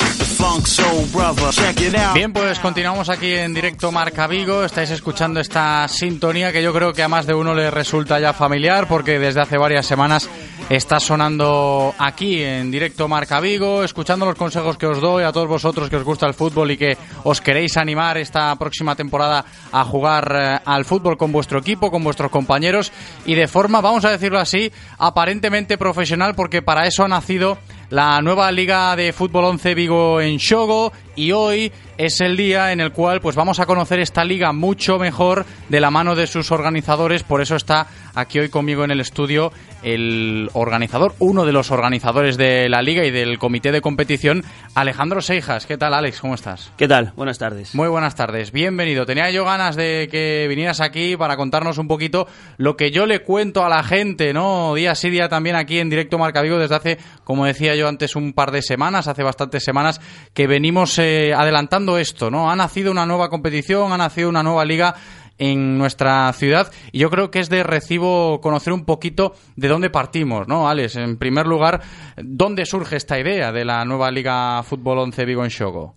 Bien, pues continuamos aquí en directo Marca Vigo. Estáis escuchando esta sintonía que yo creo que a más de uno le resulta ya familiar porque desde hace varias semanas está sonando aquí en directo Marca Vigo, escuchando los consejos que os doy a todos vosotros que os gusta el fútbol y que os queréis animar esta próxima temporada a jugar eh, al fútbol con vuestro equipo, con vuestros compañeros. Y de forma, vamos a decirlo así, aparentemente profesional porque para eso ha nacido la nueva Liga de Fútbol 11 Vigo en Shogo y hoy es el día en el cual pues vamos a conocer esta liga mucho mejor de la mano de sus organizadores, por eso está aquí hoy conmigo en el estudio el organizador, uno de los organizadores de la liga y del comité de competición, Alejandro Seijas. ¿Qué tal, Alex? ¿Cómo estás? ¿Qué tal? Buenas tardes. Muy buenas tardes, bienvenido. Tenía yo ganas de que vinieras aquí para contarnos un poquito lo que yo le cuento a la gente, ¿no? Día sí, día también aquí en Directo Marca Vigo desde hace, como decía yo antes, un par de semanas, hace bastantes semanas, que venimos eh, adelantando esto, ¿no? Ha nacido una nueva competición, ha nacido una nueva liga en nuestra ciudad y yo creo que es de recibo conocer un poquito de dónde partimos, ¿no, Alex? En primer lugar, ¿dónde surge esta idea de la nueva Liga Fútbol 11 Vigo en Shogo?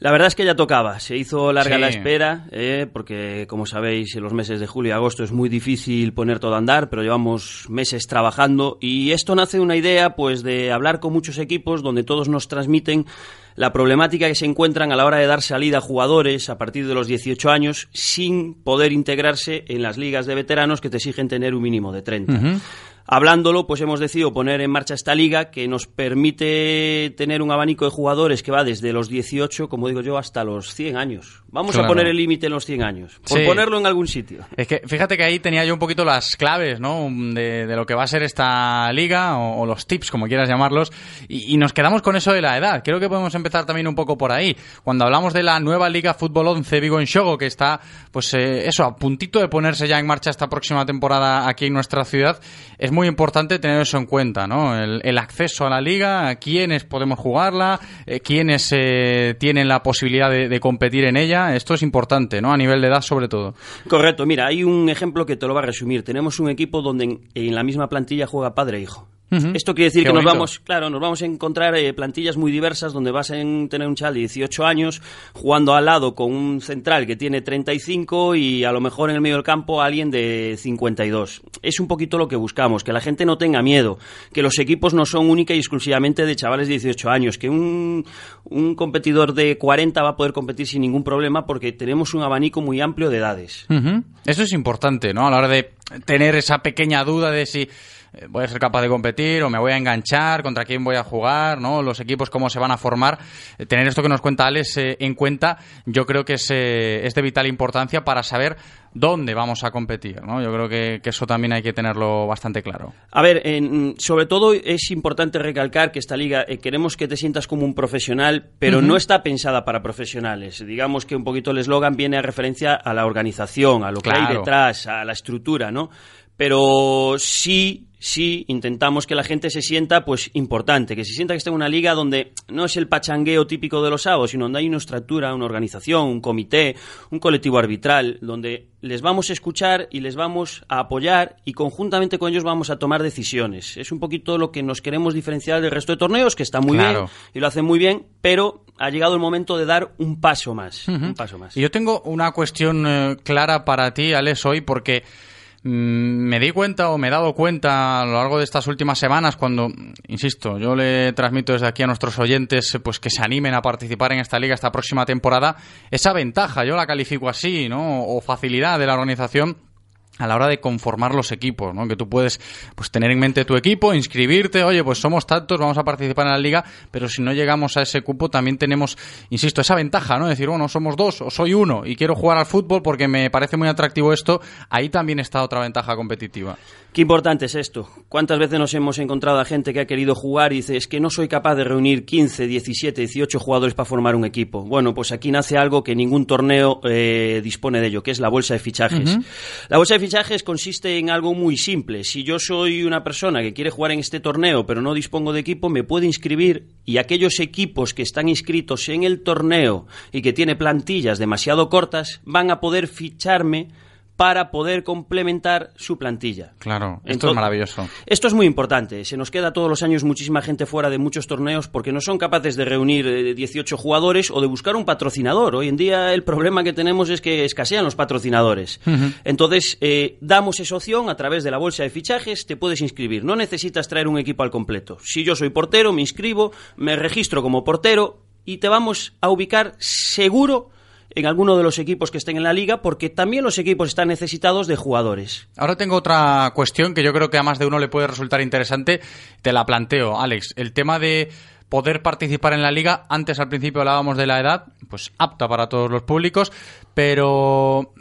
La verdad es que ya tocaba. Se hizo larga Sí. la espera, eh, porque, como sabéis, en los meses de julio y agosto es muy difícil poner todo a andar, pero llevamos meses trabajando y esto nace de una idea, pues, de hablar con muchos equipos donde todos nos transmiten la problemática que se encuentran a la hora de dar salida a jugadores a partir de los 18 años sin poder integrarse en las ligas de veteranos que te exigen tener un mínimo de 30. Ujú. Hablándolo, pues hemos decidido poner en marcha esta liga que nos permite tener un abanico de jugadores que va desde los 18, como digo yo, hasta los 100 años. Vamos Claro. a poner el límite en los 100 años, por Sí. ponerlo en algún sitio. Es que fíjate que ahí tenía yo un poquito las claves, ¿no? De, de lo que va a ser esta liga o, o los tips, como quieras llamarlos, y, y nos quedamos con eso de la edad. Creo que podemos empezar también un poco por ahí. Cuando hablamos de la nueva Liga Fútbol 11 Vigo en Shogo, que está, pues eh, eso, a puntito de ponerse ya en marcha esta próxima temporada aquí en nuestra ciudad, es muy importante tener eso en cuenta, ¿no? El, acceso a la liga, quiénes podemos jugarla, eh, quiénes eh, tienen la posibilidad de, competir en ella. Esto es importante, ¿no? A nivel de edad sobre todo. Correcto, mira, hay un ejemplo que te lo va a resumir. Tenemos un equipo donde en la misma plantilla juega padre e hijo. Esto quiere decir Qué que nos vamos, claro, nos vamos a encontrar eh, plantillas muy diversas donde vas a en- tener un chaval de 18 años jugando al lado con un central que tiene 35 y a lo mejor en el medio del campo alguien de 52. Es un poquito lo que buscamos, que la gente no tenga miedo, que los equipos no son única y exclusivamente de chavales de 18 años, que un, un competidor de 40 va a poder competir sin ningún problema porque tenemos un abanico muy amplio de edades. Eso es importante, ¿no? A la hora de tener esa pequeña duda de si eh, voy a ser capaz de competir o me voy a enganchar, contra quién voy a jugar, ¿no? Los equipos cómo se van a formar. Eh, Tener esto que nos cuenta Alex eh, en cuenta, yo creo que es, eh, es de vital importancia para saber dónde vamos a competir, ¿no? Yo creo que, que eso también hay que tenerlo bastante claro. A ver, en- sobre todo es importante recalcar que esta liga eh, queremos que te sientas como un profesional, pero no está pensada para profesionales. Digamos que un poquito el eslogan viene a referencia a la organización, a lo que hay detrás, a la estructura, ¿no? Pero sí, sí intentamos que la gente se sienta pues importante, que se sienta que está en una liga donde no es el pachangueo típico de los sábados, sino donde hay una estructura, una organización, un comité, un colectivo arbitral, donde les vamos a escuchar y les vamos a apoyar y conjuntamente con ellos vamos a tomar decisiones. Es un poquito lo que nos queremos diferenciar del resto de torneos, que está muy Claro. bien y lo hacen muy bien, pero ha llegado el momento de dar un paso más, un paso más. Y yo tengo una cuestión eh, clara para ti, Alex, hoy, porque me di cuenta o me he dado cuenta a lo largo de estas últimas semanas cuando, insisto, yo le transmito desde aquí a nuestros oyentes eh, pues que se animen a participar en esta liga esta próxima temporada, esa ventaja, yo la califico así, ¿no? O facilidad de la organización a la hora de conformar los equipos, ¿no? Que tú puedes pues tener en mente tu equipo, inscribirte, oye, pues somos tantos, vamos a participar en la liga, pero si no llegamos a ese cupo también tenemos, insisto, esa ventaja, ¿no? Decir, bueno, somos dos o soy uno y quiero jugar al fútbol porque me parece muy atractivo esto, ahí también está otra ventaja competitiva. Qué importante es esto. ¿Cuántas veces nos hemos encontrado a gente que ha querido jugar y dice, es que no soy capaz de reunir 15, 17, 18 jugadores para formar un equipo? Bueno, pues aquí nace algo que ningún torneo eh, dispone de ello, que es la bolsa de fichajes. La bolsa de fichajes consiste en algo muy simple. Si yo soy una persona que quiere jugar en este torneo pero no dispongo de equipo, me puedo inscribir y aquellos equipos que están inscritos en el torneo y que tiene plantillas demasiado cortas van a poder ficharme para poder complementar su plantilla. Claro, esto Entonces- es maravilloso. Esto es muy importante. Se nos queda todos los años muchísima gente fuera de muchos torneos porque no son capaces de reunir eh, 18 jugadores o de buscar un patrocinador. Hoy en día el problema que tenemos es que escasean los patrocinadores. Entonces, eh, damos esa opción a través de la bolsa de fichajes, te puedes inscribir. No necesitas traer un equipo al completo. Si yo soy portero, me inscribo, me registro como portero y te vamos a ubicar seguro en alguno de los equipos que estén en la liga porque también los equipos están necesitados de jugadores. Ahora tengo otra cuestión que yo creo que a más de uno le puede resultar interesante. Te la planteo, Alex. El tema de poder participar en la liga. Antes, al principio, hablábamos de la edad, pues apta para todos los públicos, pero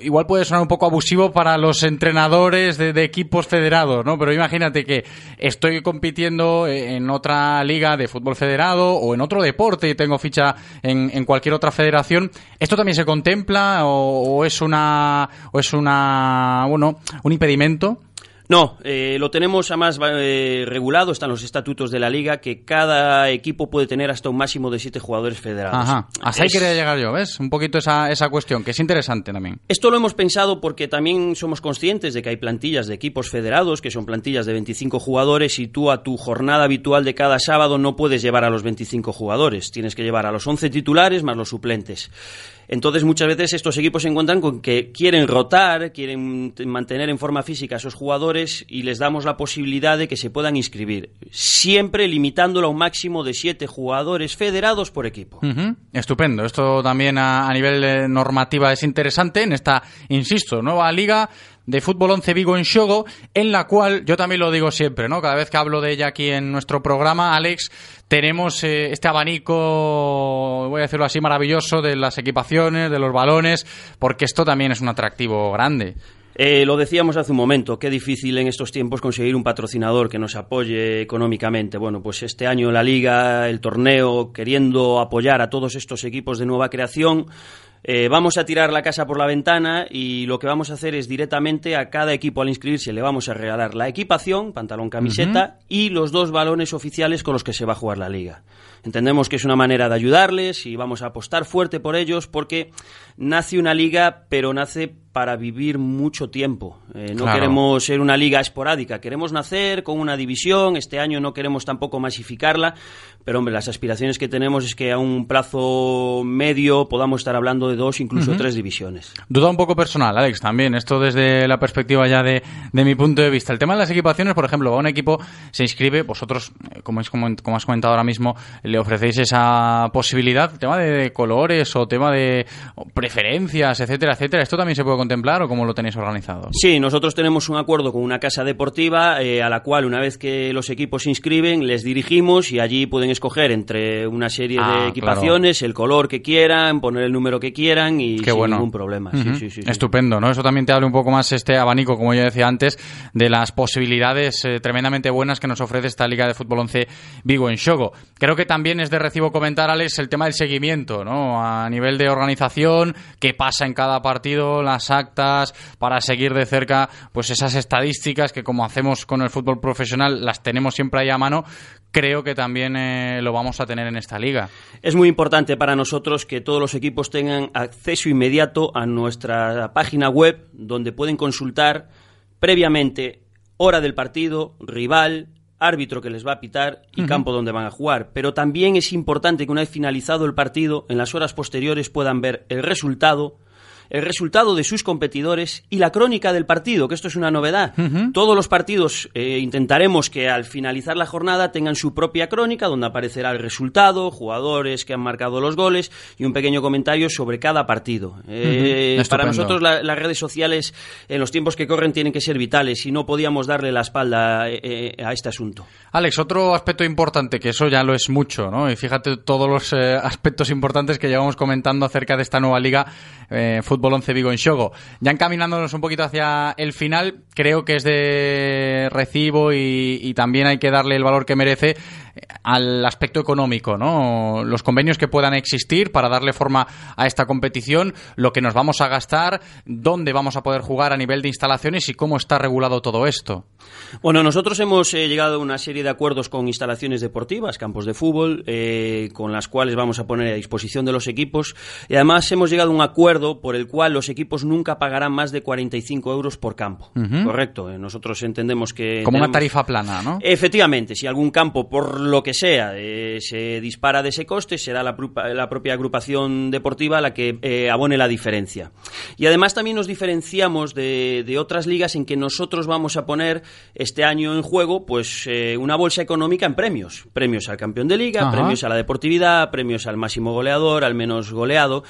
igual puede sonar un poco abusivo para los entrenadores de, equipos federados, ¿no? Pero imagínate que estoy compitiendo en otra liga de fútbol federado o en otro deporte y tengo ficha en, en cualquier otra federación. ¿Esto también se contempla o, o es una o es una bueno un impedimento? No, eh, lo tenemos además eh, regulado, están los estatutos de la liga, que cada equipo puede tener hasta un máximo de siete jugadores federados. Ajá. Hasta ahí quería llegar yo, ¿ves? Un poquito esa, esa cuestión, que es interesante también. Esto lo hemos pensado porque también somos conscientes de que hay plantillas de equipos federados, que son plantillas de 25 jugadores, y tú a tu jornada habitual de cada sábado no puedes llevar a los 25 jugadores. Tienes que llevar a los 11 titulares más los suplentes. Entonces muchas veces estos equipos se encuentran con que quieren rotar, quieren mantener en forma física a esos jugadores y les damos la posibilidad de que se puedan inscribir, siempre limitándolo a un máximo de siete jugadores federados por equipo. Estupendo. Esto también a, a nivel eh, normativa es interesante en esta, insisto, nueva liga de Fútbol 11 Vigo en Shogo, en la cual, yo también lo digo siempre, ¿no? Cada vez que hablo de ella aquí en nuestro programa, Alex, tenemos eh, este abanico, voy a decirlo así, maravilloso de las equipaciones, de los balones, porque esto también es un atractivo grande. Eh, lo decíamos hace un momento, qué difícil en estos tiempos conseguir un patrocinador que nos apoye económicamente. Bueno, pues este año la liga, el torneo, queriendo apoyar a todos estos equipos de nueva creación, eh, vamos a tirar la casa por la ventana y lo que vamos a hacer es directamente a cada equipo al inscribirse le vamos a regalar la equipación, pantalón, camiseta y los dos balones oficiales con los que se va a jugar la liga. Entendemos que es una manera de ayudarles y vamos a apostar fuerte por ellos porque nace una liga, pero nace para vivir mucho tiempo. Eh, no Claro. queremos ser una liga esporádica, queremos nacer con una división, este año no queremos tampoco masificarla, pero hombre, las aspiraciones que tenemos es que a un plazo medio podamos estar hablando de dos, incluso tres divisiones. Duda un poco personal, Alex, también. Esto desde la perspectiva ya de, de mi punto de vista. El tema de las equipaciones, por ejemplo, va un equipo, se inscribe, vosotros, eh, como, es, como, como has comentado ahora mismo, le ofrecéis esa posibilidad, tema de, de colores o tema de o preferencias, etcétera, etcétera. ¿Esto también se puede contemplar o cómo lo tenéis organizado? Sí, nosotros tenemos un acuerdo con una casa deportiva eh, a la cual una vez que los equipos se inscriben les dirigimos y allí pueden escoger entre una serie Ah, de equipaciones, el color que quieran, poner el número que quieran y Qué sin bueno. ningún problema. Sí, sí, sí. Estupendo, ¿no? Eso también te abre un poco más este abanico, como yo decía antes, de las posibilidades eh, tremendamente buenas que nos ofrece esta Liga de Fútbol 11 Vigo en Shogo. Creo que también es de recibo comentar, Alex, el tema del seguimiento, ¿no? A nivel de organización, qué pasa en cada partido, las actas, para seguir de cerca, pues esas estadísticas que como hacemos con el fútbol profesional, las tenemos siempre ahí a mano, creo que también eh, lo vamos a tener en esta liga. Es muy importante para nosotros que todos los equipos tengan acceso inmediato a nuestra página web donde pueden consultar previamente hora del partido, rival, árbitro que les va a pitar y campo donde van a jugar. Pero también es importante que una vez finalizado el partido, en las horas posteriores puedan ver el resultado, el resultado de sus competidores y la crónica del partido, que esto es una novedad. Todos los partidos eh, intentaremos que al finalizar la jornada tengan su propia crónica, donde aparecerá el resultado, jugadores que han marcado los goles y un pequeño comentario sobre cada partido. Eh, para nosotros la- las redes sociales en los tiempos que corren tienen que ser vitales y no podíamos darle la espalda eh, a este asunto. Alex, otro aspecto importante, que eso ya lo es mucho, ¿no? Y fíjate todos los aspectos importantes que llevamos comentando acerca de esta nueva liga, eh, Fútbol 11 Vigo en Shogo. Ya encaminándonos un poquito hacia el final, creo que es de recibo y, también hay que darle el valor que merece al aspecto económico, ¿no? Los convenios que puedan existir para darle forma a esta competición, lo que nos vamos a gastar, dónde vamos a poder jugar a nivel de instalaciones y cómo está regulado todo esto. Bueno, nosotros hemos eh, llegado a una serie de acuerdos con instalaciones deportivas, campos de fútbol, eh, con las cuales vamos a poner a disposición de los equipos. Y además hemos llegado a un acuerdo por el cual los equipos nunca pagarán más de 45 euros por campo. Correcto. eh, nosotros entendemos que... Como una tarifa plana, ¿no? Efectivamente, si algún campo, por lo que sea, eh, se dispara de ese coste, será la, la propia agrupación deportiva la que eh, abone la diferencia. Y además también nos diferenciamos de, de otras ligas en que nosotros vamos a poner este año en juego pues eh, una bolsa económica en premios. Premios al campeón de liga, Ajá. premios a la deportividad, premios al máximo goleador, al menos goleado,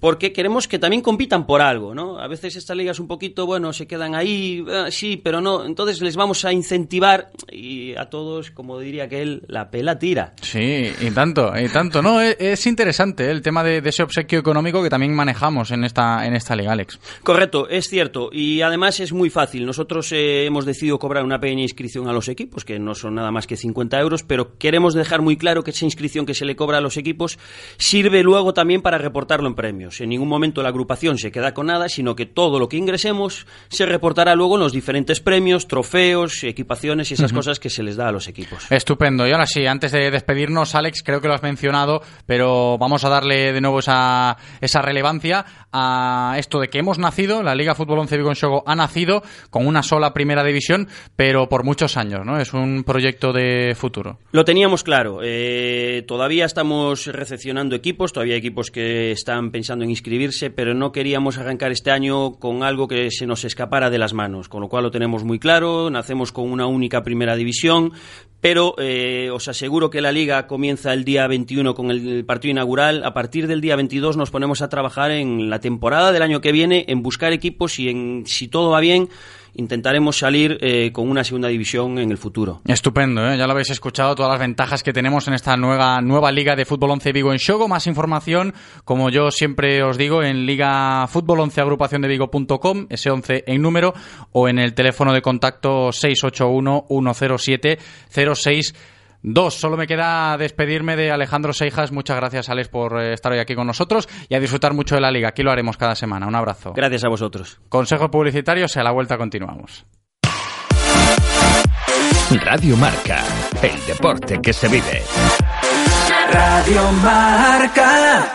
porque queremos que también compitan por algo, ¿no? A veces estas ligas un poquito, bueno, se quedan ahí, ah, sí, pero no. Entonces les vamos a incentivar y a todos, como diría aquel, la pela tira. Sí, y tanto, y tanto. No, es, es interesante ¿eh? el tema de, de ese obsequio económico que también manejamos en esta, en esta liga, Alex. Correcto, es cierto. Y además es muy fácil. Nosotros eh, hemos decidido cobrar una pequeña inscripción a los equipos, que no son nada más que 50 euros, pero queremos dejar muy claro que esa inscripción que se le cobra a los equipos sirve luego también para reportarlo en premios. En ningún momento la agrupación se queda con nada, sino que todo lo que ingresemos se reportará luego en los diferentes premios, trofeos, equipaciones y esas cosas que se les da a los equipos. Estupendo. Y ahora sí, antes de despedirnos, Alex, creo que lo has mencionado, pero vamos a darle de nuevo esa, esa relevancia a esto de que hemos nacido, la Liga Fútbol 11 Vigo en Shogo ha nacido con una sola primera división, pero por muchos años, ¿no? Es un proyecto de futuro. Lo teníamos claro. eh, todavía estamos recepcionando equipos, todavía hay equipos que están pensando en inscribirse, pero no queríamos arrancar este año con algo que se nos escapara de las manos, con lo cual lo tenemos muy claro. Nacemos con una única primera división, pero eh, os aseguro que la liga comienza el día 21 con el partido inaugural. A partir del día 22 nos ponemos a trabajar en la temporada del año que viene, en buscar equipos y en, si todo va bien, intentaremos salir eh, con una segunda división en el futuro. Estupendo, ¿eh? ya lo habéis escuchado, todas las ventajas que tenemos en esta nueva, nueva Liga de Fútbol 11 Vigo en Shogo. Más información, como yo siempre os digo, en Liga Fútbol 11 agrupación de Vigo.com, ese 11 en número, o en el teléfono de contacto 681 107 06 Dos, solo me queda despedirme de Alejandro Seijas. Muchas gracias, Alex, por eh, estar hoy aquí con nosotros y a disfrutar mucho de la liga. Aquí lo haremos cada semana. Un abrazo. Gracias a vosotros. Consejos publicitarios y a la vuelta continuamos. Radio Marca, el deporte que se vive. Radio Marca.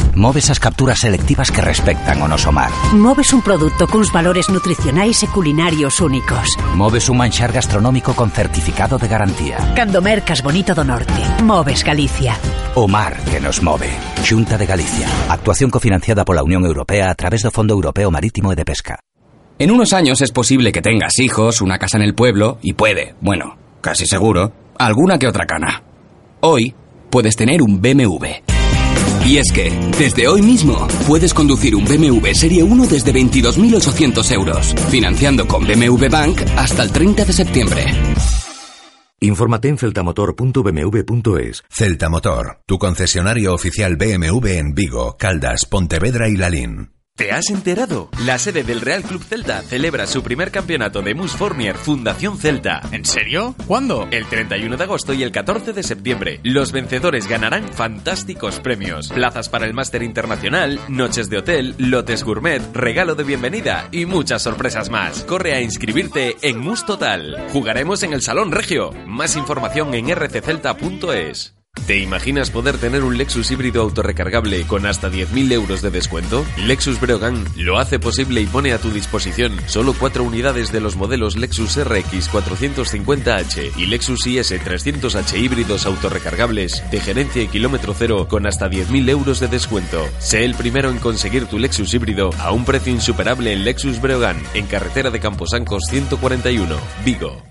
moves as capturas selectivas que respectan o noso mar. Moves un produto cuns valores nutricionais e culinarios únicos. Moves un manxar gastronómico con certificado de garantía. Cando mercas Bonito do Norte, moves Galicia. O mar que nos move. Xunta de Galicia. Actuación cofinanciada pola Unión Europea a través do Fondo Europeo Marítimo e de Pesca. En unos años es posible que tengas hijos, una casa en el pueblo y puede, bueno, casi seguro, alguna que otra cana. Hoy puedes tener un BMW. Y es que, desde hoy mismo, puedes conducir un BMW Serie 1 desde 22.800 euros, financiando con BMW Bank hasta el 30 de septiembre. Infórmate en celtamotor.bmw.es. Celta Motor, tu concesionario oficial BMW en Vigo, Caldas, Pontevedra y Lalín. ¿Te has enterado? La sede del Real Club Celta celebra su primer campeonato de Mus Fornier Fundación Celta. ¿En serio? ¿Cuándo? El 31 de agosto y el 14 de septiembre. Los vencedores ganarán fantásticos premios. Plazas para el máster internacional, noches de hotel, lotes gourmet, regalo de bienvenida y muchas sorpresas más. Corre a inscribirte en Mus Total. Jugaremos en el Salón Regio. Más información en rccelta.es. ¿Te imaginas poder tener un Lexus híbrido autorrecargable con hasta 10.000 euros de descuento? Lexus Breogán lo hace posible y pone a tu disposición solo cuatro unidades de los modelos Lexus RX 450H y Lexus IS 300H híbridos autorrecargables de gerencia y kilómetro cero con hasta 10.000 euros de descuento. Sé el primero en conseguir tu Lexus híbrido a un precio insuperable en Lexus Breogán, en carretera de Camposancos 141, Vigo.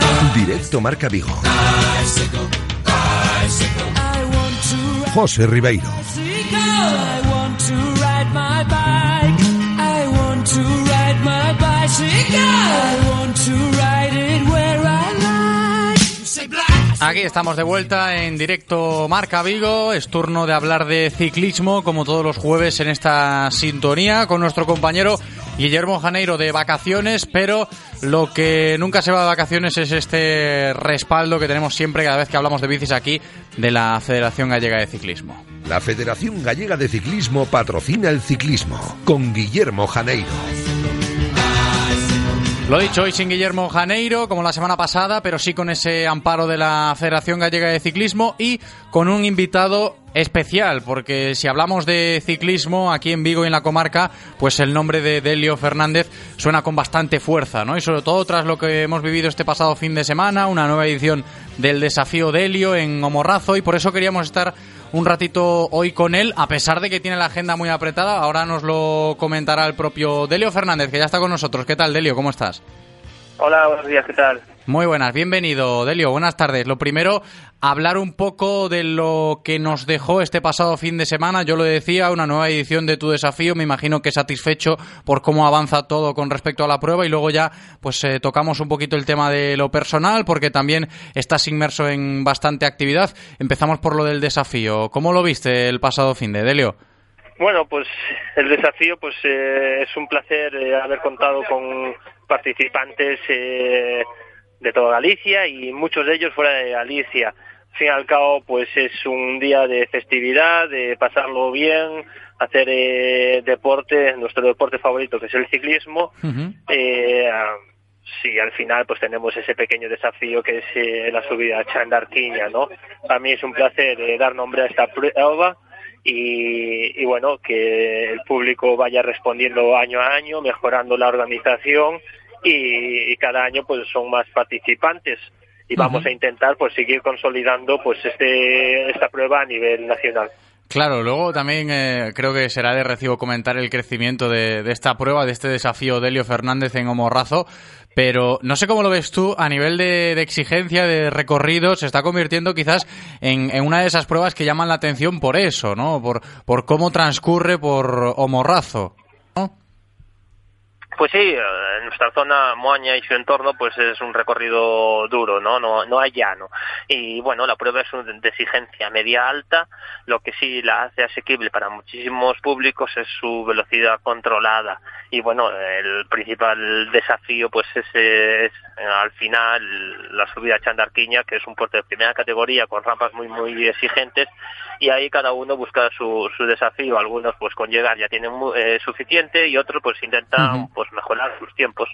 Directo Marca Vigo. José Ribeiro. I want to Aquí estamos de vuelta en directo Marca Vigo. Es turno de hablar de ciclismo, como todos los jueves en esta sintonía, con nuestro compañero Guillermo Janeiro de vacaciones, pero lo que nunca se va de vacaciones es este respaldo que tenemos siempre cada vez que hablamos de bicis aquí de la Federación Gallega de Ciclismo. La Federación Gallega de Ciclismo patrocina el ciclismo con Guillermo Janeiro. Lo dicho, hoy sin Guillermo Janeiro, como la semana pasada, pero sí con ese amparo de la Federación Gallega de Ciclismo y con un invitado especial, porque si hablamos de ciclismo aquí en Vigo y en la comarca, pues el nombre de Delio Fernández suena con bastante fuerza, ¿no? Y sobre todo tras lo que hemos vivido este pasado fin de semana, una nueva edición del desafío Delio en Homorrazo, y por eso queríamos estar un ratito hoy con él, a pesar de que tiene la agenda muy apretada. Ahora nos lo comentará el propio Delio Fernández, que ya está con nosotros. ¿Qué tal, Delio? ¿Cómo estás? Hola, buenos días, ¿qué tal? Muy buenas, bienvenido, Delio. Buenas tardes. Lo primero, hablar un poco de lo que nos dejó este pasado fin de semana. Yo lo decía, una nueva edición de tu desafío. Me imagino que satisfecho por cómo avanza todo con respecto a la prueba. Y luego ya, pues eh, tocamos un poquito el tema de lo personal, porque también estás inmerso en bastante actividad. Empezamos por lo del desafío. ¿Cómo lo viste el pasado fin de Delio? Bueno, pues el desafío pues eh, es un placer eh, haber contado con participantes eh, de toda Galicia y muchos de ellos fuera de Galicia. Al fin y al cabo, pues es un día de festividad, de pasarlo bien, hacer eh, deporte, nuestro deporte favorito que es el ciclismo. Eh, ah, sí, al final pues tenemos ese pequeño desafío que es eh, la subida a Chandarquiña, ¿no? Para mí es un placer eh, dar nombre a esta prueba y, y bueno, que el público vaya respondiendo año a año, mejorando la organización y, y cada año pues son más participantes y vamos a intentar pues seguir consolidando pues este esta prueba a nivel nacional. Claro, luego también eh, creo que será de recibo comentar el crecimiento de, de esta prueba, de este desafío de Elio Fernández en Homorrazo, pero no sé cómo lo ves tú a nivel de, de exigencia, de recorrido, se está convirtiendo quizás en, en una de esas pruebas que llaman la atención por eso, ¿no? Por, por cómo transcurre por Homorrazo. Pues sí, eh, en nuestra zona, Moaña y su entorno, pues es un recorrido duro, ¿no? No, no hay llano. Y bueno, la prueba es un- de exigencia media alta. Lo que sí la hace asequible para muchísimos públicos es su velocidad controlada. Y bueno, el principal desafío, pues es, es, al final la subida a Chandarquiña, que es un puerto de primera categoría con rampas muy, muy exigentes. Y ahí cada uno busca su, su desafío. Algunos, pues con llegar ya tienen eh, suficiente y otros, pues intentan pues mejorar sus tiempos.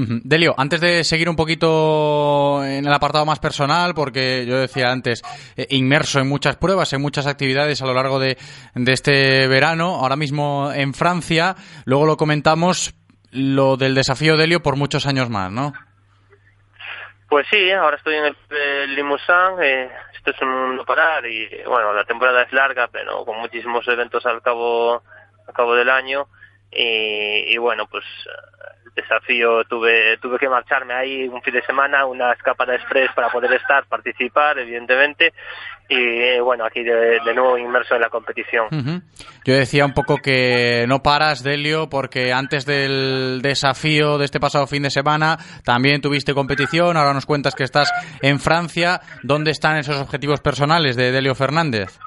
Delio, antes de seguir un poquito en el apartado más personal, porque yo decía antes, eh, inmerso en muchas pruebas, en muchas actividades a lo largo de, de este verano, ahora mismo en Francia, luego lo comentamos, lo del desafío Delio por muchos años más, ¿no? Pues sí, ahora estoy en el, el Limousin, eh, esto es un no parar y bueno, la temporada es larga, pero con muchísimos eventos al cabo, al cabo del año y, y bueno, pues el desafío tuve, tuve que marcharme ahí un fin de semana, una escapada express para poder estar, participar, evidentemente, y eh, bueno, aquí de, nuevo inmerso en la competición. Yo decía un poco que no paras, Delio, porque antes del desafío de este pasado fin de semana también tuviste competición, ahora nos cuentas que estás en Francia. ¿Dónde están esos objetivos personales de Delio Fernández?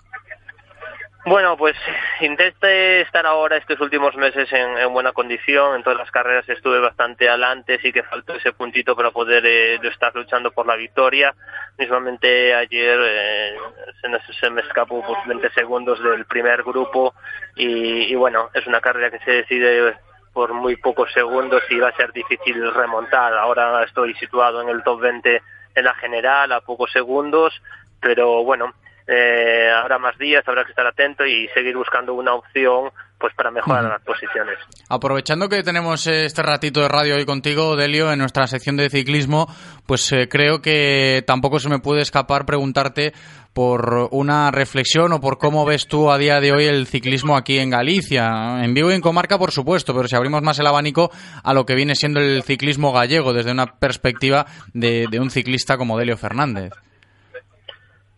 Bueno, pues intenté estar ahora estos últimos meses en, en buena condición. En todas las carreras estuve bastante adelante, sí que faltó ese puntito para poder eh, estar luchando por la victoria. Mismamente ayer eh, se, se me escapó por 20 segundos del primer grupo y, y bueno, es una carrera que se decide por muy pocos segundos y va a ser difícil remontar. Ahora estoy situado en el top 20 en la general a pocos segundos, pero bueno, eh, habrá más días, habrá que estar atento y seguir buscando una opción pues para mejorar las posiciones. Aprovechando que tenemos este ratito de radio hoy contigo, Delio, en nuestra sección de ciclismo, pues eh, creo que tampoco se me puede escapar preguntarte por una reflexión o por cómo ves tú a día de hoy el ciclismo aquí en Galicia. En Vigo y en Comarca, por supuesto, pero si abrimos más el abanico a lo que viene siendo el ciclismo gallego desde una perspectiva de, de un ciclista como Delio Fernández.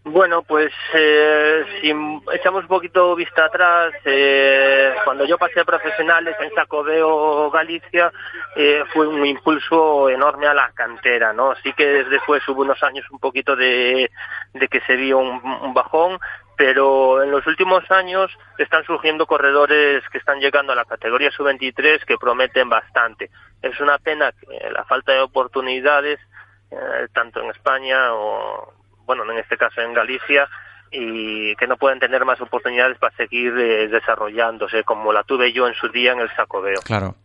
Bueno, pues eh, si echamos un poquito vista atrás, eh, cuando yo pasé a profesionales en Sacobeo, Galicia, eh, fue un impulso enorme a la cantera, ¿no? Sí que después hubo unos años un poquito de, de que se vio un, un bajón, pero en los últimos años están surgiendo corredores que están llegando a la categoría sub-23 que prometen bastante. Es una pena la falta de oportunidades, eh, tanto en España o bueno, en este caso en Galicia, y que no pueden tener más oportunidades para seguir eh, desarrollándose, como la tuve yo en su día en el Sacobeo. Claro.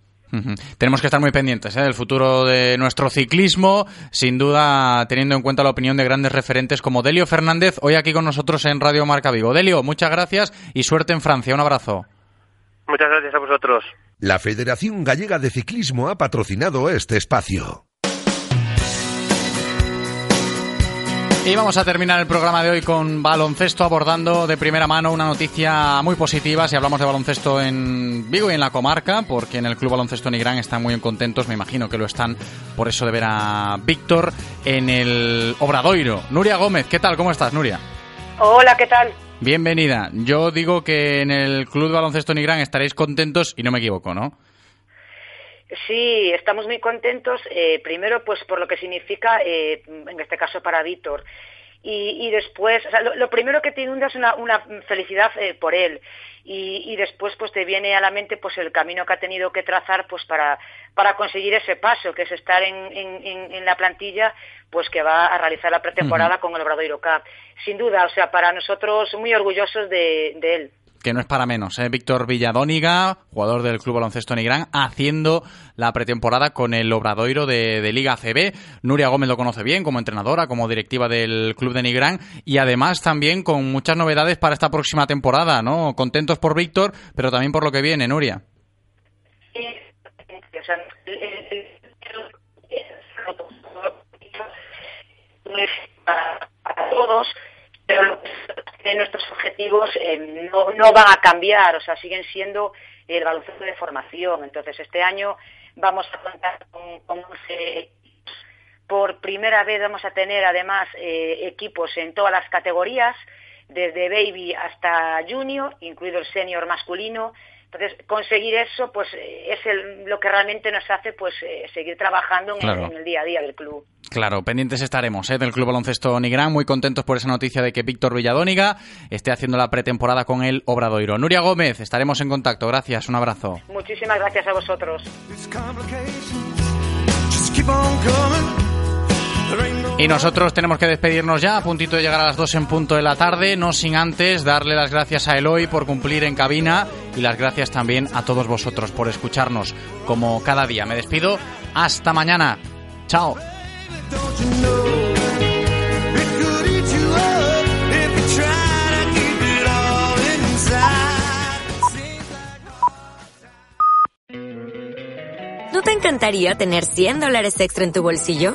Tenemos que estar muy pendientes ¿eh? del futuro de nuestro ciclismo, sin duda teniendo en cuenta la opinión de grandes referentes como Delio Fernández, hoy aquí con nosotros en Radio Marca Vigo. Delio, muchas gracias y suerte en Francia. Un abrazo. Muchas gracias a vosotros. La Federación Gallega de Ciclismo ha patrocinado este espacio. Y vamos a terminar el programa de hoy con baloncesto abordando de primera mano una noticia muy positiva si hablamos de baloncesto en Vigo y en la comarca, porque en el Club Baloncesto Nigrán están muy contentos, me imagino que lo están por eso de ver a Víctor en el Obradoiro. Nuria Gómez, ¿qué tal? ¿Cómo estás, Nuria? Hola, ¿qué tal? Bienvenida. Yo digo que en el Club Baloncesto Nigrán estaréis contentos y no me equivoco, ¿no? Sí, estamos muy contentos, eh, primero pues por lo que significa, eh, en este caso para Víctor, y, y, después, o sea, lo, lo, primero que te inunda es una, una felicidad eh, por él, y, y, después pues te viene a la mente pues el camino que ha tenido que trazar pues para, para conseguir ese paso, que es estar en, en, en la plantilla pues que va a realizar la pretemporada uh -huh. con el Obradoiro Cup. Sin duda, o sea, para nosotros muy orgullosos de, de él que no es para menos, ¿eh? Víctor Villadóniga, jugador del Club Baloncesto Nigrán, haciendo la pretemporada con el Obradoiro de, de, Liga CB. Nuria Gómez lo conoce bien como entrenadora, como directiva del Club de Nigrán y además también con muchas novedades para esta próxima temporada, ¿no? Contentos por Víctor, pero también por lo que viene, Nuria. Para, todos, pero nuestros objetivos eh, no, no van a cambiar, o sea, siguen siendo el baloncesto de formación. Entonces, este año vamos a contar con, con 11 equipos. Por primera vez vamos a tener, además, eh, equipos en todas las categorías, desde baby hasta junior, incluido el senior masculino. Entonces, conseguir eso, pues, es el, lo que realmente nos hace, pues, eh, seguir trabajando en, claro. el, en, el, día a día del club. Claro, pendientes estaremos, ¿eh? Del Club Baloncesto Nigrán, muy contentos por esa noticia de que Víctor Villadóniga esté haciendo la pretemporada con el Obradoiro. Nuria Gómez, estaremos en contacto. Gracias, un abrazo. Muchísimas gracias a vosotros. Y nosotros tenemos que despedirnos ya, a puntito de llegar a las 2 en punto de la tarde, no sin antes darle las gracias a Eloy por cumplir en cabina y las gracias también a todos vosotros por escucharnos como cada día. Me despido, hasta mañana. Chao. ¿No te encantaría tener 100 dólares extra en tu bolsillo?